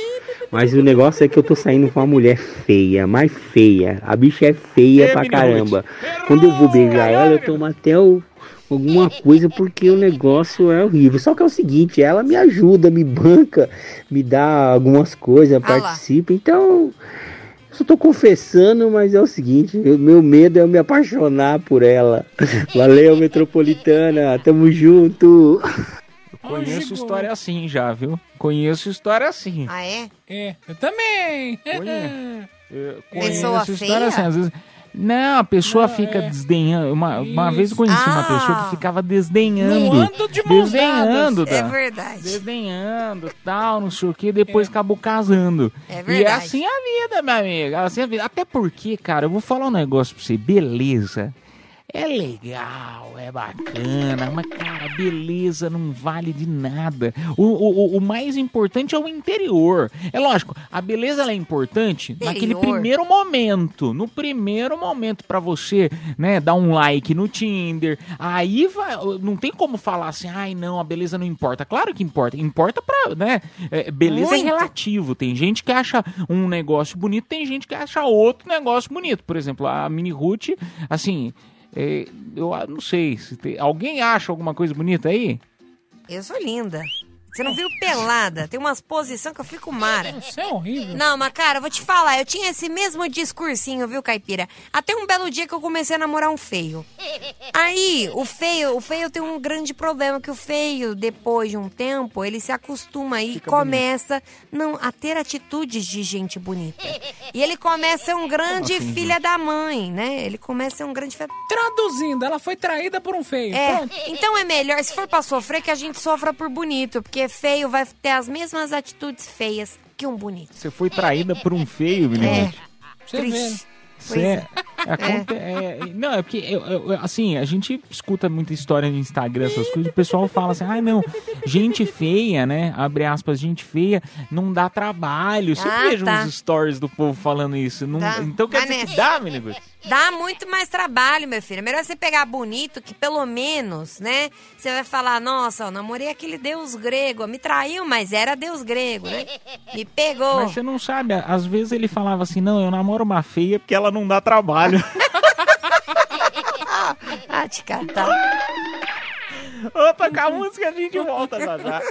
Mas o negócio é que eu tô saindo com uma mulher feia, mais feia. A bicha é feia pra caramba. Quando eu vou beijar ela, eu tomo até o, alguma coisa porque o negócio é horrível. Só que é o seguinte, ela me ajuda, me banca, me dá algumas coisas, Ah lá. participa. Então, eu só tô confessando, mas é o seguinte, o meu medo é eu me apaixonar por ela. Valeu, Metropolitana, tamo junto. Conheço história assim já, viu? Conheço história assim. Ah, é? É, eu também. Eu Pessoa conheço história feia? assim, às vezes. Não, a pessoa fica desdenhando. Uma, uma vez eu conheci uma Ah. pessoa que ficava desdenhando. Não ando de mãos desdenhando, dadas. tá? É verdade. Desdenhando, tal, não sei o que, depois acabou casando. É E é verdade. assim a vida, minha amiga. Assim a vida. Até porque, cara, eu vou falar um negócio pra você. Beleza. É legal, é bacana, mas, cara, beleza não vale de nada. O, o, o- mais importante é o interior. É lógico, a beleza é importante naquele Interior. primeiro momento. No primeiro momento, pra você, né, dar um like no Tinder. Aí vai. Não tem como falar assim, ai não, a beleza não importa. Claro que importa. Importa pra, né? é, beleza é Muito. relativo. Tem gente que acha um negócio bonito, tem gente que acha outro negócio bonito. Por exemplo, a Mini Ruth, assim. É, eu não sei se tem, alguém acha alguma coisa bonita aí? Eu sou linda. Você não viu pelada? Tem umas posições que eu fico mara. Isso é horrível. Não, mas cara, eu vou te falar, eu tinha esse mesmo discursinho, viu, Caipira? Até um belo dia que eu comecei a namorar um feio. Aí, o feio, o feio tem um grande problema, que o feio, depois de um tempo, ele se acostuma e começa não, a ter atitudes de gente bonita. E ele começa a ser um grande assim, filha da mãe, né? Ele começa a ser um grande filha... Traduzindo, ela foi traída por um feio. É, Pronto. então é melhor, se for pra sofrer, que a gente sofra por bonito, porque Porque feio vai ter as mesmas atitudes feias que um bonito. Você foi traída por um feio, menino. Você vê. né? Você é, aconte- é, não, é porque, eu- eu- assim, a gente escuta muita história no Instagram, essas coisas, o pessoal fala assim, ah, não, gente feia, né, abre aspas, gente feia, não dá trabalho. Você Ah, vejo tá. uns stories do povo falando isso. Não, Tá. Então quer dizer que nessa. dá, menino? Dá muito mais trabalho, meu filho. É melhor você pegar bonito, que pelo menos, né? Você vai falar, nossa, eu namorei aquele deus grego. Me traiu, mas era deus grego, né? Me pegou. Mas você não sabe, às vezes ele falava assim, não, eu namoro uma feia porque ela não dá trabalho. ah, te catar. Vou tocar a música a gente volta já já.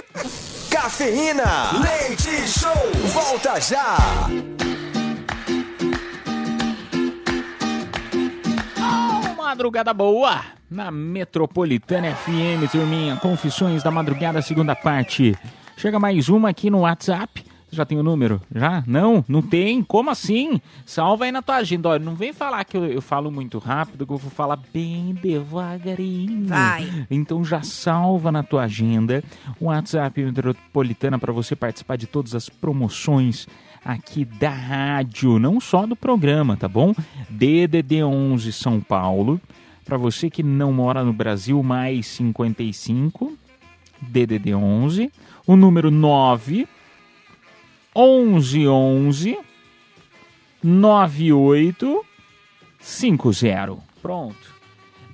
Cafeína, leite show, volta já. Madrugada boa na Metropolitana FM, turminha. Confissões da madrugada, segunda parte. Chega mais uma aqui no WhatsApp. Já tem o número? Já? Não? Não tem? Como assim? Salva aí na tua agenda. Olha, não vem falar que eu, eu falo muito rápido, que eu vou falar bem devagarinho. Vai. Então já salva na tua agenda o WhatsApp Metropolitana para você participar de todas as promoções aqui da rádio, não só do programa, tá bom? DDD 11 São Paulo, para você que não mora no Brasil, mais 55 DDD 11, o número 9 11 11 9850. Pronto.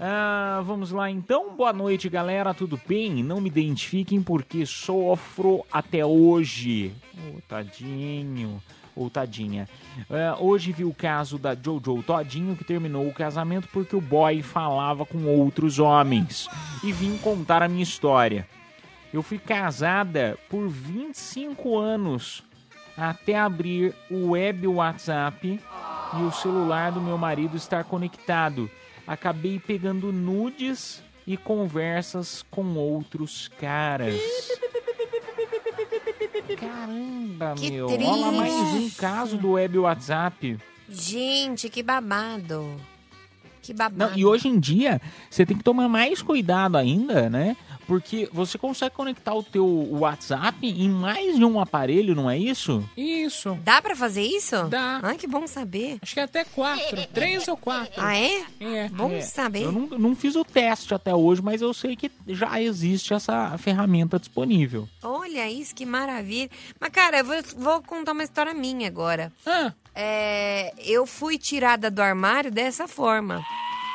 Ah, vamos lá então. Boa noite, galera. Tudo bem? Não me identifiquem porque sofro até hoje. Ô, tadinho. Ou tadinha. Ah, hoje vi o caso da Jojo Todinho que terminou o casamento porque o boy falava com outros homens. E vim contar a minha história. Eu fui casada por 25 anos até abrir o web WhatsApp e o celular do meu marido estar conectado. Acabei pegando nudes e conversas com outros caras. Caramba, Que meu. Olha lá mais um triste. caso do web WhatsApp. Gente, que babado. Que babado. Não, e hoje em dia, você tem que tomar mais cuidado ainda, né? Porque você consegue conectar o teu WhatsApp em mais de um aparelho, não é isso? Isso. Dá pra fazer isso? Dá. Ai, que bom saber. Acho que é até quatro. Três ou quatro. Ah, é? É. Bom É, saber. Eu não, não fiz o teste até hoje, mas eu sei que já existe essa ferramenta disponível. Olha isso, que maravilha. Mas, cara, eu vou, vou contar uma história minha agora. Ah, É, eu fui tirada do armário dessa forma.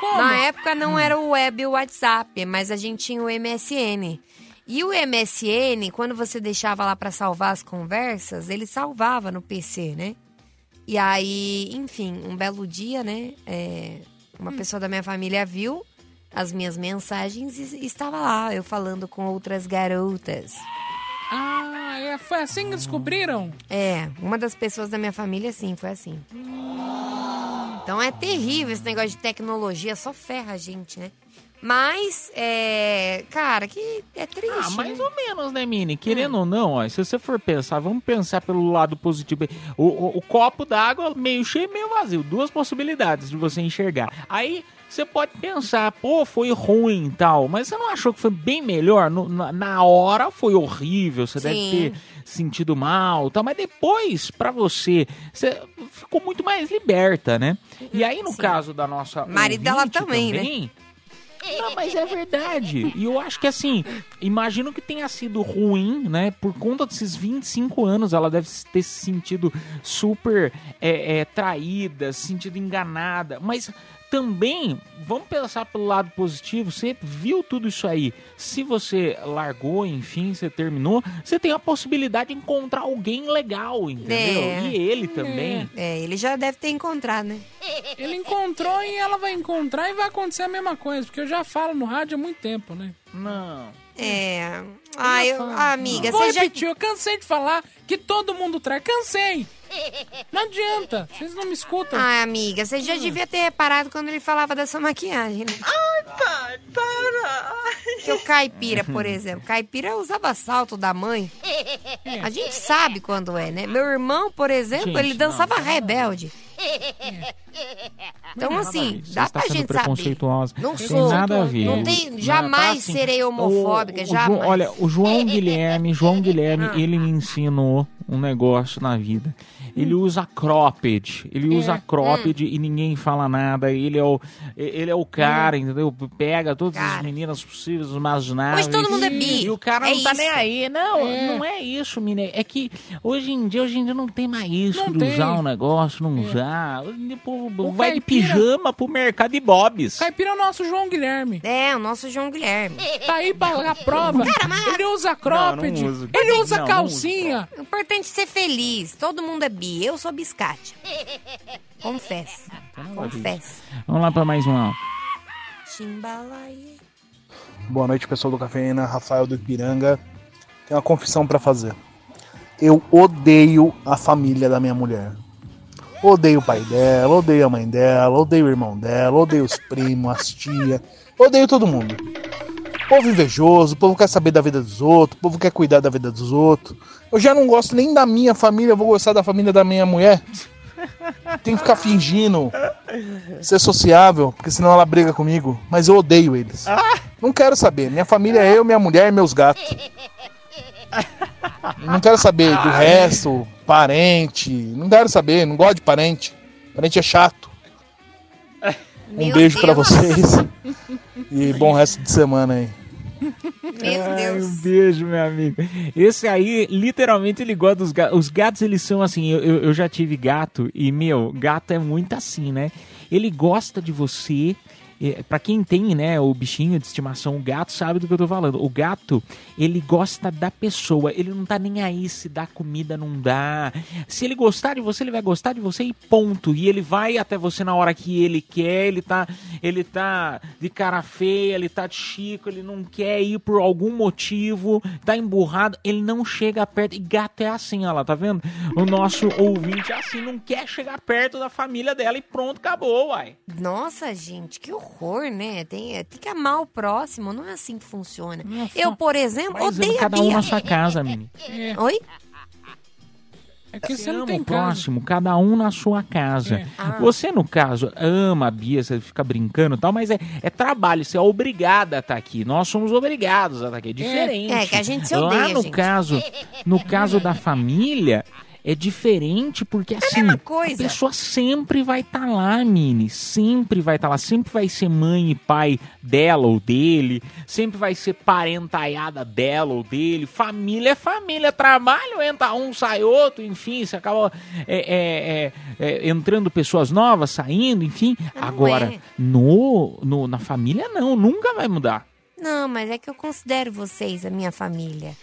Como? Na época não era o web e o WhatsApp, mas a gente tinha o MSN. E o MSN, quando você deixava lá pra salvar as conversas, ele salvava no PC, né? E aí, enfim, um belo dia, né? é, uma pessoa da minha família viu as minhas mensagens e estava lá, eu falando com outras garotas. ah é, foi assim que descobriram? É, uma das pessoas da minha família, sim, foi assim. Então é terrível esse negócio de tecnologia, só ferra a gente, né? Mas, é. Cara, que é triste. Ah, mais né? ou menos, né, Mini? Querendo ou não, ó, se você for pensar, vamos pensar pelo lado positivo. O, o- o copo d'água meio cheio e meio vazio. Duas possibilidades de você enxergar. Aí você pode pensar, pô, foi ruim e tal, mas você não achou que foi bem melhor? No- na, na hora foi horrível, você deve Sim. ter sentido mal e tal, mas depois, pra você, você ficou muito mais liberta, né? E aí, no caso da nossa. Marido dela ouvinte também, né? Não, mas é verdade. E eu acho que assim, imagino que tenha sido ruim, né? Por conta desses 25 anos, ela deve ter se sentido super é, é, traída, se sentido enganada. Mas também, vamos pensar pelo lado positivo, você viu tudo isso aí. Se você largou, enfim, você terminou, você tem a possibilidade de encontrar alguém legal, entendeu? É. E ele também. É, ele já deve ter encontrado, né? Ele encontrou e ela vai encontrar e vai acontecer a mesma coisa, porque eu já falo no rádio há muito tempo, né? Não. É. Ah, eu, amiga, Vou você já. repetir, eu cansei de falar que todo mundo trai. Cansei! Não adianta, vocês não me escutam. Ah, amiga, você já devia ter reparado quando ele falava da sua maquiagem, né? Ai, pai, para! Que o caipira, por exemplo. Caipira usava salto da mãe. A gente sabe quando é, né? Meu irmão, por exemplo, Gente, ele dançava não. rebelde. Então, assim, Você dá pra sendo gente saber. Não tem sou. nada a ver. Não tem, Não, jamais tá assim, serei homofóbica, o- o João- jamais. olha, o João Guilherme, João Guilherme, Ah. ele me ensinou um negócio na vida. Ele usa cropped, ele É, usa cropped e ninguém fala nada. Ele é o, ele é o cara, entendeu? Pega todas as meninas possíveis, imagináveis. Hoje todo mundo é bi. E o cara É não tá isso. nem aí. Não, não é isso, menina. É que hoje em dia, hoje em dia não tem mais isso Não de tem. usar um negócio, não usar. Hoje em dia O povo O vai de caipira- pijama pro mercado de bobs. Caipira é o nosso João Guilherme. É, o nosso João Guilherme. Tá aí pra a prova. Ele usa cropped, Não, não ele usa Não, não calcinha. O importante é ser feliz. Todo mundo é bi. Eu sou biscate. Confesso. Confesso. Vamos lá pra mais uma. Chimbalaia. Boa noite, pessoal do Cafeína, Rafael do Ipiranga. Tenho uma confissão pra fazer. Eu odeio a família da minha mulher. Odeio o pai dela, odeio a mãe dela, odeio o irmão dela, odeio os primos, as tias, odeio todo mundo. Povo invejoso, o povo quer saber da vida dos outros, o povo quer cuidar da vida dos outros. Eu já não gosto nem da minha família, eu vou gostar da família da minha mulher. Tem que ficar fingindo ser sociável, porque senão ela briga comigo. Mas eu odeio eles. Não quero saber. Minha família é eu, minha mulher e meus gatos. Não quero saber do resto, parente. Não quero saber, não gosto de parente. Parente é chato. Um Meu beijo pra Deus. vocês. E bom resto de semana aí. Meu Ai, Deus. Um beijo, meu amigo. Esse aí, literalmente, ele gosta dos gatos. Os gatos, eles são assim. Eu, eu, eu já tive gato e, meu, gato é muito assim, né? Ele gosta de você. Pra quem tem, né, o bichinho de estimação, o gato sabe do que eu tô falando. O gato, ele gosta da pessoa. Ele não tá nem aí se dá comida, não dá. Se ele gostar de você, ele vai gostar de você e ponto. E ele vai até você na hora que ele quer. Ele tá, ele tá de cara feia, ele tá de chico, ele não quer ir por algum motivo, tá emburrado, ele não chega perto. E gato é assim, olha lá, tá vendo? O nosso ouvinte é assim, não quer chegar perto da família dela e pronto, acabou, uai. Nossa, gente, que horror, né? Tem, tem que amar o próximo, não é assim que funciona. Eu, por exemplo, Mas odeio a cada um Bia. na sua casa, Mini. Oi? É que você não ama tem o casa. próximo, cada um na sua casa. É. Ah. Você, no caso, ama a Bia, você fica brincando e tal, mas é, é trabalho, você é obrigada a estar aqui. Nós somos obrigados a estar aqui. É diferente. É, que a gente se Lá odeia, no gente. caso, no caso da família, é diferente porque assim, mesma a coisa. pessoa sempre vai estar lá, Mini, sempre vai estar lá, sempre vai ser mãe e pai dela ou dele, sempre vai ser parentaiada dela ou dele, família é família, trabalho entra um, sai outro, enfim, você acaba é, é, é, é, entrando pessoas novas, saindo, enfim. Agora, é. no, no, na família não, nunca vai mudar. Não, mas é que eu considero vocês a minha família.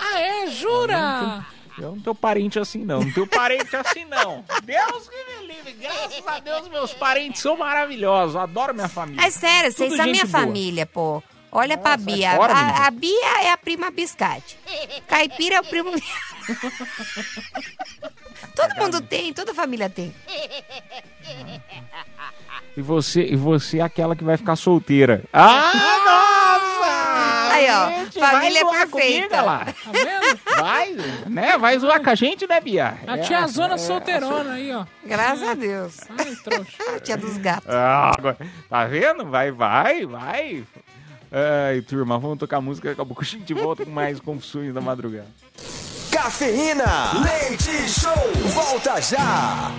Ah, é? Jura? Eu não tenho parente assim, não. Não tenho parente assim, não. Deus que me livre. Graças a Deus, meus parentes são maravilhosos. Adoro minha família. É sério, vocês são minha boa. família, pô. Olha pra Bia. fora, a, a Bia é a prima biscate. Caipira é o primo. Todo mundo tem, toda família tem. E você, e você é aquela que vai ficar solteira. Ah, nossa! Aí, ó, família vai zoar perfeita. comigo, lá. Tá vendo? Vai, né? Vai zoar com a gente, né, Bia? A É, tia Zona é, solteirona aí, ó. Graças a Deus. Ai, trouxa. Tia dos gatos. Ah, agora- tá vendo? Vai, vai, vai. Ai, turma, vamos tocar música. Daqui a pouco a gente volta com mais confusões da madrugada. Cafeína, leite show, volta já.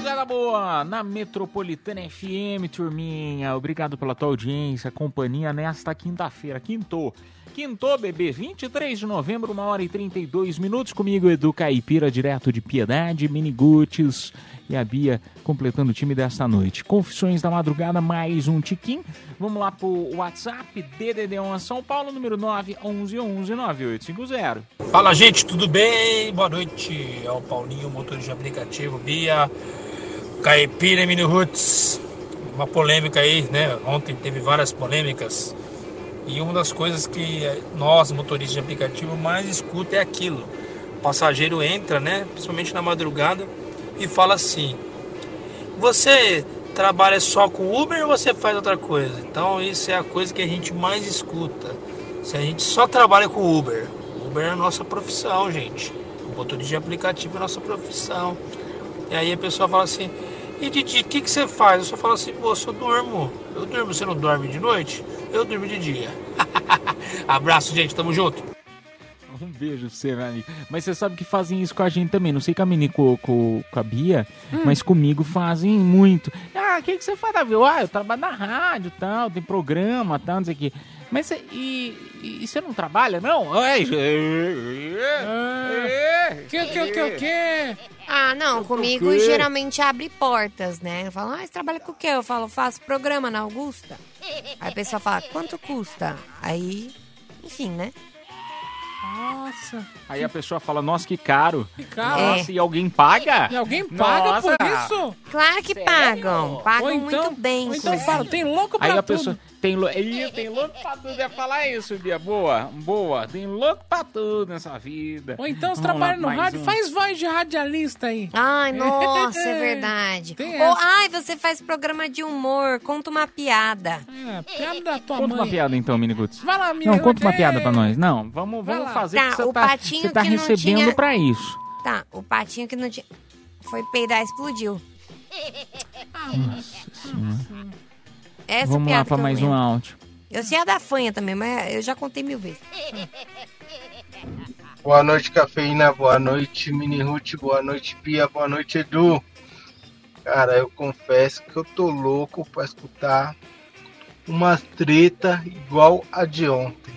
Madrugada boa! Na Metropolitana FM, turminha. Obrigado pela tua audiência, companhia nesta quinta-feira. Quintou. Quintou, bebê. 23 de novembro, 1 hora e 32 minutos. Comigo, Edu Caipira, direto de Piedade, Miniguts e a Bia completando o time desta noite. Confissões da madrugada, mais um tiquinho. Vamos lá pro WhatsApp, DDD1 São Paulo, número 911-9850. Fala gente, tudo bem? Boa noite. É o Paulinho, motorista de aplicativo, Bia, Caipira e Mini Roots. Uma polêmica aí, né? Ontem teve várias polêmicas. E uma das coisas que nós, motoristas de aplicativo, mais escuta é aquilo. O passageiro entra, né? Principalmente na madrugada, e fala assim: Você trabalha só com Uber ou você faz outra coisa? Então isso é a coisa que a gente mais escuta. Se a gente só trabalha com Uber, Uber é a nossa profissão, gente. motorista de aplicativo é a nossa profissão. E aí a pessoa fala assim, e Didi, o que, que você faz? Eu só falo assim, moço, eu durmo. Eu durmo, você não dorme de noite? Eu durmo de dia. Abraço, gente, tamo junto. Um beijo pra você, meu amigo. Mas você sabe que fazem isso com a gente também. Não sei com a Mini com, com, com a Bia, Hum. mas comigo fazem muito. Ah, o que, que você faz da vida? Ah, eu trabalho na rádio e tal, tem programa e tal, não sei o quê. Mas você, e, e você não trabalha, não? Ai, Que, que, que, que? Ah, não, comigo geralmente abre portas, né? Eu falo, ah, você trabalha com o quê? Eu falo, faço programa na Augusta. Aí a pessoa fala, quanto custa? Aí, enfim, né? Nossa. Aí a pessoa fala, nossa, que caro. Que caro. Nossa, e alguém paga? E alguém paga Nossa. por isso? Claro que pagam. Pagam Ou então- muito bem. ou então fala, tem louco pra Aí a tudo. pessoa tem, lo... Ih, tem louco pra tudo. É falar isso, Bia. Boa, boa. Tem louco pra tudo nessa vida. Ou então você trabalha no rádio, um. faz voz de radialista aí. Ai, nossa, é verdade. Tem Ou, essa. ai, você faz programa de humor, conta uma piada. É, piada da tua Conta mãe. uma piada então, Miniguts. Vai lá, Mini Não, conta uma piada pra nós. Não, vamos, Vai vamos lá. fazer Tá, que você o tá, você tá recebendo tinha- pra isso. Tá, o patinho que não tinha. Foi peidar explodiu. Nossa senhora. Essa Vamos piada lá pra que eu mais um áudio. Eu sei a da fanha também, mas eu já contei mil vezes. Boa noite, cafeína. Boa noite, Mini Ruth. Boa noite, Pia. Boa noite, Edu. Cara, eu confesso que eu tô louco pra escutar uma treta igual a de ontem.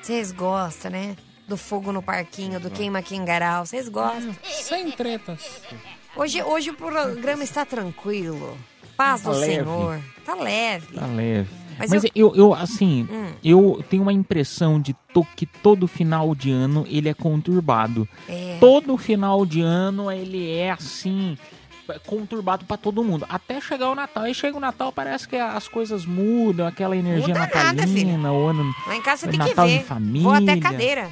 Vocês gostam, né? Do fogo no parquinho, do queima quingaral. Vocês gostam. Sem tretas. Hoje, hoje o programa está tranquilo. Paz do Tá leve. Senhor. Tá leve. Tá leve. Mas Mas, eu- eu... eu, assim, Hum. eu tenho uma impressão de to- que todo final de ano ele é conturbado. É. Todo final de ano ele é assim conturbado pra todo mundo. Até chegar o Natal. Aí chega o Natal, parece que as coisas mudam, aquela energia Muda nada, natalina, o ano Lá em casa você tem que Natal ver. em família. Vou até cadeira.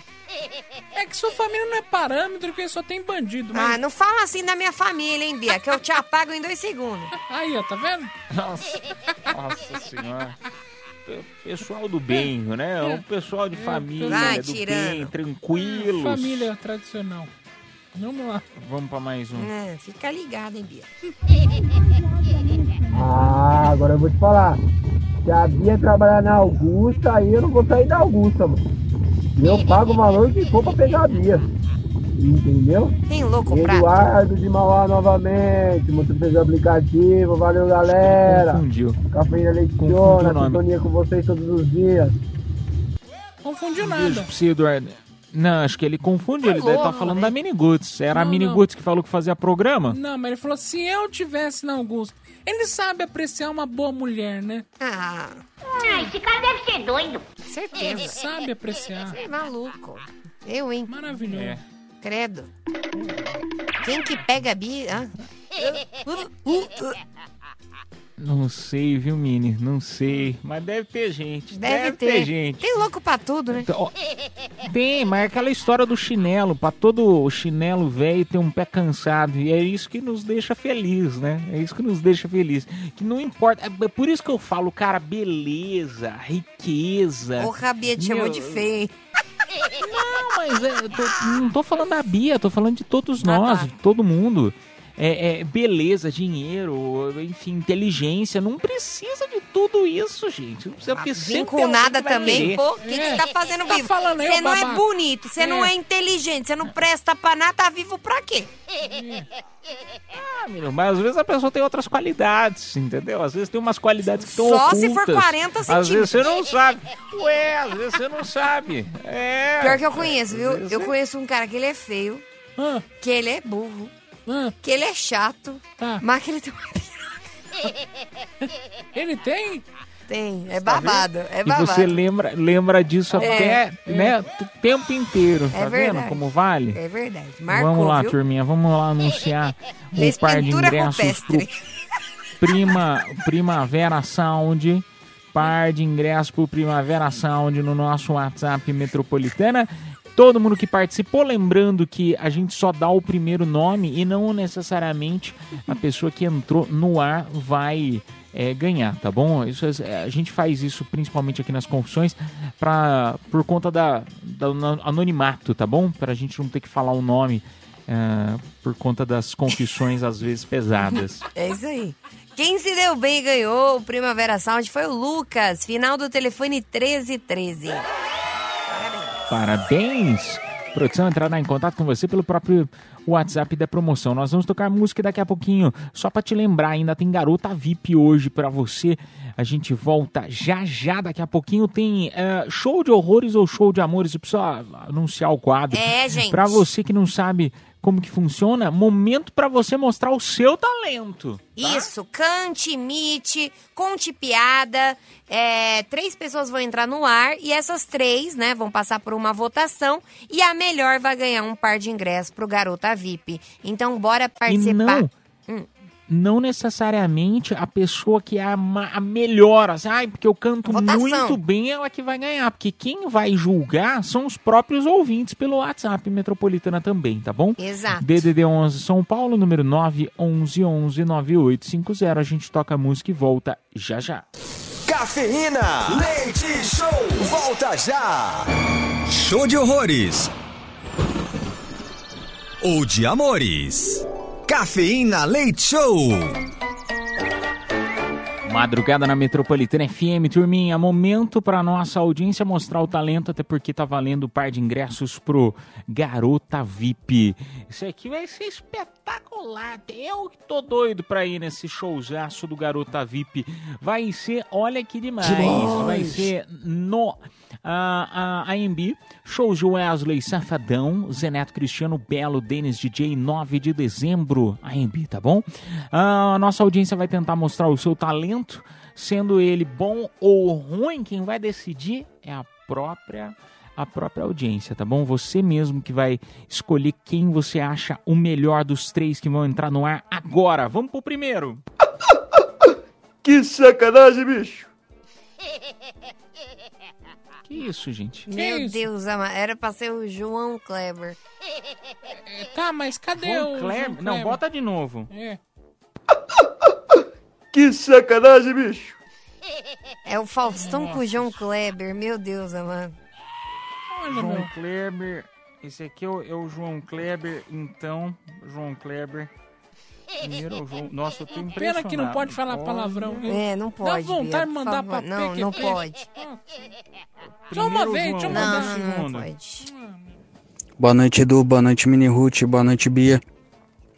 É que sua família não é parâmetro, porque só tem bandido. Mas... Ah, não fala assim da minha família, hein, Bia? Que eu te apago em dois segundos. Aí, ó, tá vendo? Nossa, nossa senhora. Pe- Pessoal do bem, né? O pessoal de família, Vai, do tirando. bem, tranquilos. Família tradicional. Vamos lá. Vamos pra mais um. É, fica ligado, hein, Bia? Ah, agora eu vou te falar. Se a Bia trabalhar na Augusta, aí eu não vou sair da Augusta, mano. E eu pago o valor que for pra pegar a Bia. Entendeu? Tem louco pra. Eduardo de Mauá novamente, motorista de aplicativo, valeu galera. Confundiu. Cafeína Leitiona, o nome. sintonia com vocês todos os dias. Confundiu Beijo nada. pra você, Eduardo. Não, acho que ele confundiu. Ele deve estar Falou, falando da Mini Goods. Era a Não, Mini não. Goods que falou que fazia programa? Não, mas ele falou, se eu tivesse na Augusta, ele sabe apreciar uma boa mulher, né? Ah, Ah, esse cara deve ser doido. Ele certeza. sabe apreciar. Você é maluco. Eu, hein? Maravilhoso. É. Credo. Quem que pega a Bia? Ah. Não sei, viu, Mini? Não sei. Mas deve ter gente. Deve, ter. ter. gente. Tem louco pra tudo, né? Então, ó, Tem, mas é aquela história do chinelo. Pra todo chinelo velho ter um pé cansado. E é isso que nos deixa feliz, né? É isso que nos deixa feliz. Que não importa. É por isso que eu falo, cara, beleza, riqueza. Porra, a Bia te chamou Meu, de feio. Não, mas é, tô- não tô falando da Bia, tô falando de todos Ah, nós, tá. de todo mundo. É, é, beleza, dinheiro, enfim, inteligência. Não precisa de tudo isso, gente. Não precisa porque Vim com nada também, pô. O que, É. você tá fazendo Tá vivo? Você não é babaca. bonito, você não É. é inteligente, você não presta pra nada, tá vivo pra quê? Ah, menino, mas às vezes a pessoa tem outras qualidades, entendeu? Às vezes tem umas qualidades que estão Só ocultas. se for 40 Às vezes você centímetros. não sabe. Ué, às vezes você não sabe. É. Pior que eu conheço, viu? Eu é. conheço um cara que ele é feio, Ah, que ele é burro, ah, que ele é chato, tá. mas que ele tem uma Ele tem? Tem, é babado, é E babado. você lembra, lembra disso até, né, o tempo inteiro, É tá verdade. vendo como vale? É verdade, marcou, vamos lá, viu? turminha, vamos lá anunciar o par de ingressos rupestre. pro Prima, Primavera Sound. Par de ingressos pro Primavera Sound no nosso WhatsApp Metropolitana. Todo mundo que participou, lembrando que a gente só dá o primeiro nome e não necessariamente a pessoa que entrou no ar vai é, ganhar, tá bom? Isso, é- a gente faz isso principalmente aqui nas confissões pra, por conta da, da no- anonimato, tá bom? Pra gente não ter que falar o nome é, por conta das confissões às vezes pesadas. É isso aí. Quem se deu bem e ganhou o Primavera Sound foi o Lucas, final do telefone 1313. Parabéns! Produção entrará em contato com você pelo próprio WhatsApp da promoção. Nós vamos tocar música daqui a pouquinho. Só pra te lembrar, ainda tem garota VIP hoje pra você. A gente volta já já. Daqui a pouquinho tem eh, show de horrores ou show de amores. Eu preciso ah, anunciar o quadro. É, gente. Pra você que não sabe como que funciona, momento pra você mostrar o seu talento. Isso, cante, imite, conte piada. É, três pessoas vão entrar no ar e essas três, né, vão passar por uma votação e a melhor vai ganhar um par de ingressos pro Garota VIP. Então, bora participar. não- não necessariamente a pessoa que é a, a melhor, assim, ai, porque eu canto Votação. muito bem, ela que vai ganhar. Porque quem vai julgar são os próprios ouvintes pelo WhatsApp Metropolitana também, tá bom? Exato. DDD 11 São Paulo, número 9 11 11 9850. A gente toca a música e volta já já. Cafeína, leite show, volta já. Show de horrores. Ou de amores. Cafeína Leite Show. Madrugada na Metropolitana FM, turminha, momento para nossa audiência mostrar o talento, até porque tá valendo o par de ingressos pro Garota VIP. Isso aqui vai ser espetacular. Eu que tô doido pra ir nesse showzaço do Garota VIP. Vai ser, olha que demais. Demais. Vai ser no a, a AMB, shows de Wesley Safadão, Zeneto Cristiano Belo, Denis DJ, 9 de dezembro, AMB, tá bom? A nossa audiência vai tentar mostrar o seu talento, sendo ele bom ou ruim, quem vai decidir é a própria a própria audiência, tá bom? Você mesmo que vai escolher quem você acha o melhor dos três que vão entrar no ar agora. Vamos pro primeiro. Que sacanagem, bicho. Que isso, gente? Meu Deus, ama- era pra ser o João Kleber. Tá, mas cadê João o. Kleber? João Não, Kleber? bota de novo. É. Que sacanagem, bicho. É o Faustão com o João Kleber. Meu Deus, amado. João Kleber. Esse aqui é o, é o João Kleber, então. João Kleber. Primeiro o João. Nossa, eu tô impressionado. Pena que não pode falar palavrão. É, não pode, Dá vontade de mandar pra Não, PQP. não pode. Só uma Primeiro vez, deixa eu mandar. Não, não, pode. Boa noite, Edu. Boa noite, Mini Ruth. Boa noite, Bia.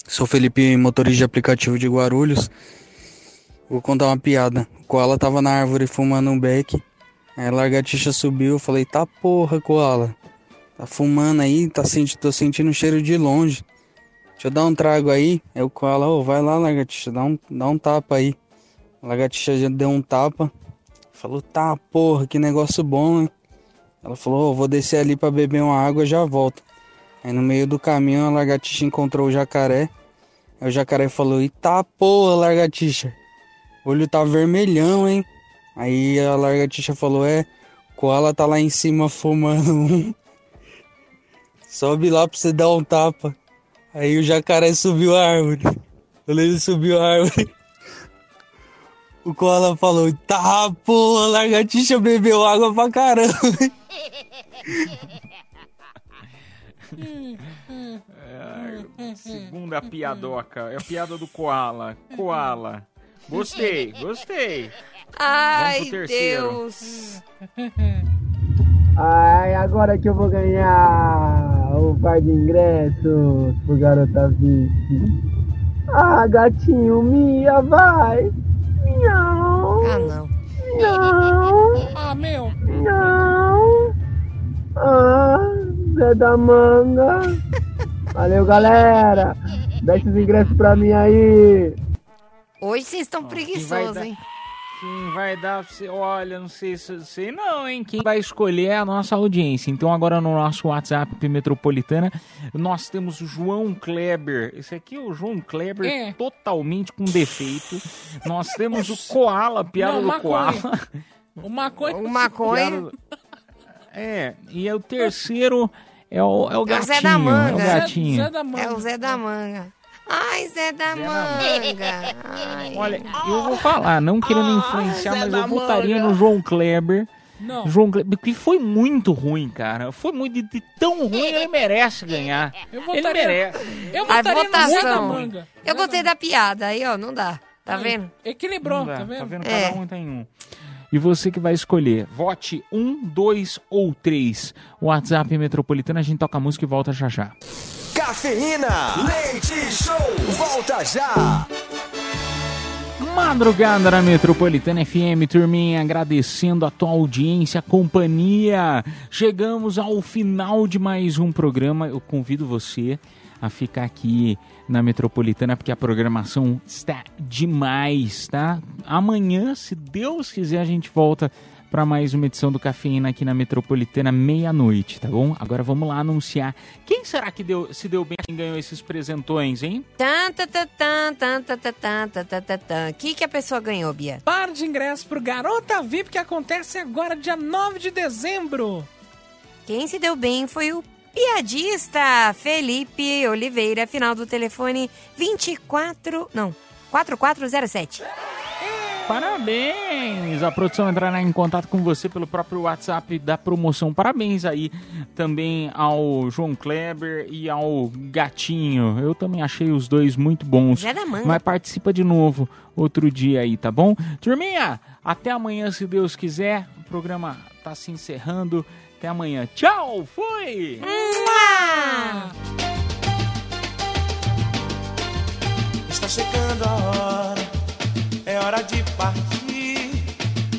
Sou Felipe, motorista de aplicativo de Guarulhos. Vou contar uma piada. O Koala tava na árvore fumando um beck. Aí a lagartixa subiu. Eu falei, tá porra, Koala. Tá fumando aí, tá senti tô sentindo um cheiro de longe. Deixa eu dar um trago aí. Aí o Koala, ô, vai lá, lagartixa, dá um, dá um tapa aí. A lagartixa já deu um tapa. Falou, tá porra, que negócio bom, hein? Ela falou, "Ô, vou descer ali pra beber uma água e já volto. Aí no meio do caminho a lagartixa encontrou o jacaré. Aí o jacaré falou, eita porra, lagartixa. O olho tá vermelhão, hein? Aí a lagartixa falou, é, koala tá lá em cima fumando um. Sobe lá pra você dar um tapa. Aí o jacaré subiu a árvore. Quando ele subiu a árvore, o koala falou, tá porra, a lagartixa bebeu água pra caramba. É, segunda piadoca. É a piada do Koala. Koala. Gostei, gostei. Ai, pro terceiro. Deus. Ai, agora que eu vou ganhar o par de ingressos pro Garota VIP. Ah, gatinho, Mia, vai. Não. Ah, não. Não. Ah, meu. Não. Ah, Zé da Manga. Valeu, galera. Dá esses ingressos pra mim aí. Hoje vocês estão preguiçosos, hein? Quem vai dar. você- Olha, não sei se sei não, hein? Quem vai escolher é a nossa audiência. Então, agora no nosso WhatsApp Metropolitana, nós temos o João Kleber. Esse aqui é o João Kleber É. totalmente com defeito. Nós temos o Koala, piada Não, do. Koala. O maconha. O maconha. É, e o terceiro é o, é o É o gatinho. Zé da Manga. É o gatinho. Zé da Manga. É o Zé da Manga. Ai, Zé da Manga. Ai. Olha, eu vou falar, não querendo influenciar, Zé mas eu votaria Manga. no João Kleber. Não. João Kleber, porque foi muito ruim, cara. Foi muito de, de tão ruim, ele merece ganhar. Eu Ele votaria, merece. eu A votaria no Zé da votação. Manga. Eu gostei da piada aí, ó, não dá. Tá Aí, vendo? Equilibrou, dá, tá vendo? Tá vendo? É. Cada um tem um. E você que vai escolher. Vote um, dois ou três. WhatsApp Metropolitana, a gente toca a música e volta já já. Cafeína, leite show, volta já. Madrugada na Metropolitana FM, turminha, agradecendo a tua audiência, companhia. Chegamos ao final de mais um programa. Eu convido você a ficar aqui na Metropolitana, porque a programação está demais, tá? Amanhã, se Deus quiser, a gente volta para mais uma edição do Cafeína aqui na Metropolitana, meia-noite, tá bom? Agora vamos lá anunciar. Quem será que deu, se deu bem e ganhou esses presentões, hein? O que, que a pessoa ganhou, Bia? Par de ingresso pro Garota VIP que acontece agora, dia 9 de dezembro. Quem se deu bem foi o piadista Felipe Oliveira, final do telefone 24. Não, 4407. Parabéns! A produção entrará em contato com você pelo próprio WhatsApp da promoção. Parabéns aí também ao João Kleber e ao Gatinho. Eu também achei os dois muito bons. Zé da Manga. Mas participa de novo outro dia aí, tá bom? Turminha, até amanhã se Deus quiser. O programa tá se encerrando. Até amanhã. Tchau! Fui! Está chegando a hora, é hora de partir.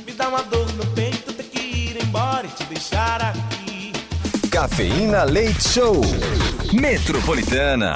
Me dá uma dor no peito, ter que ir embora e te deixar aqui. Cafeína Leite Show. Metropolitana.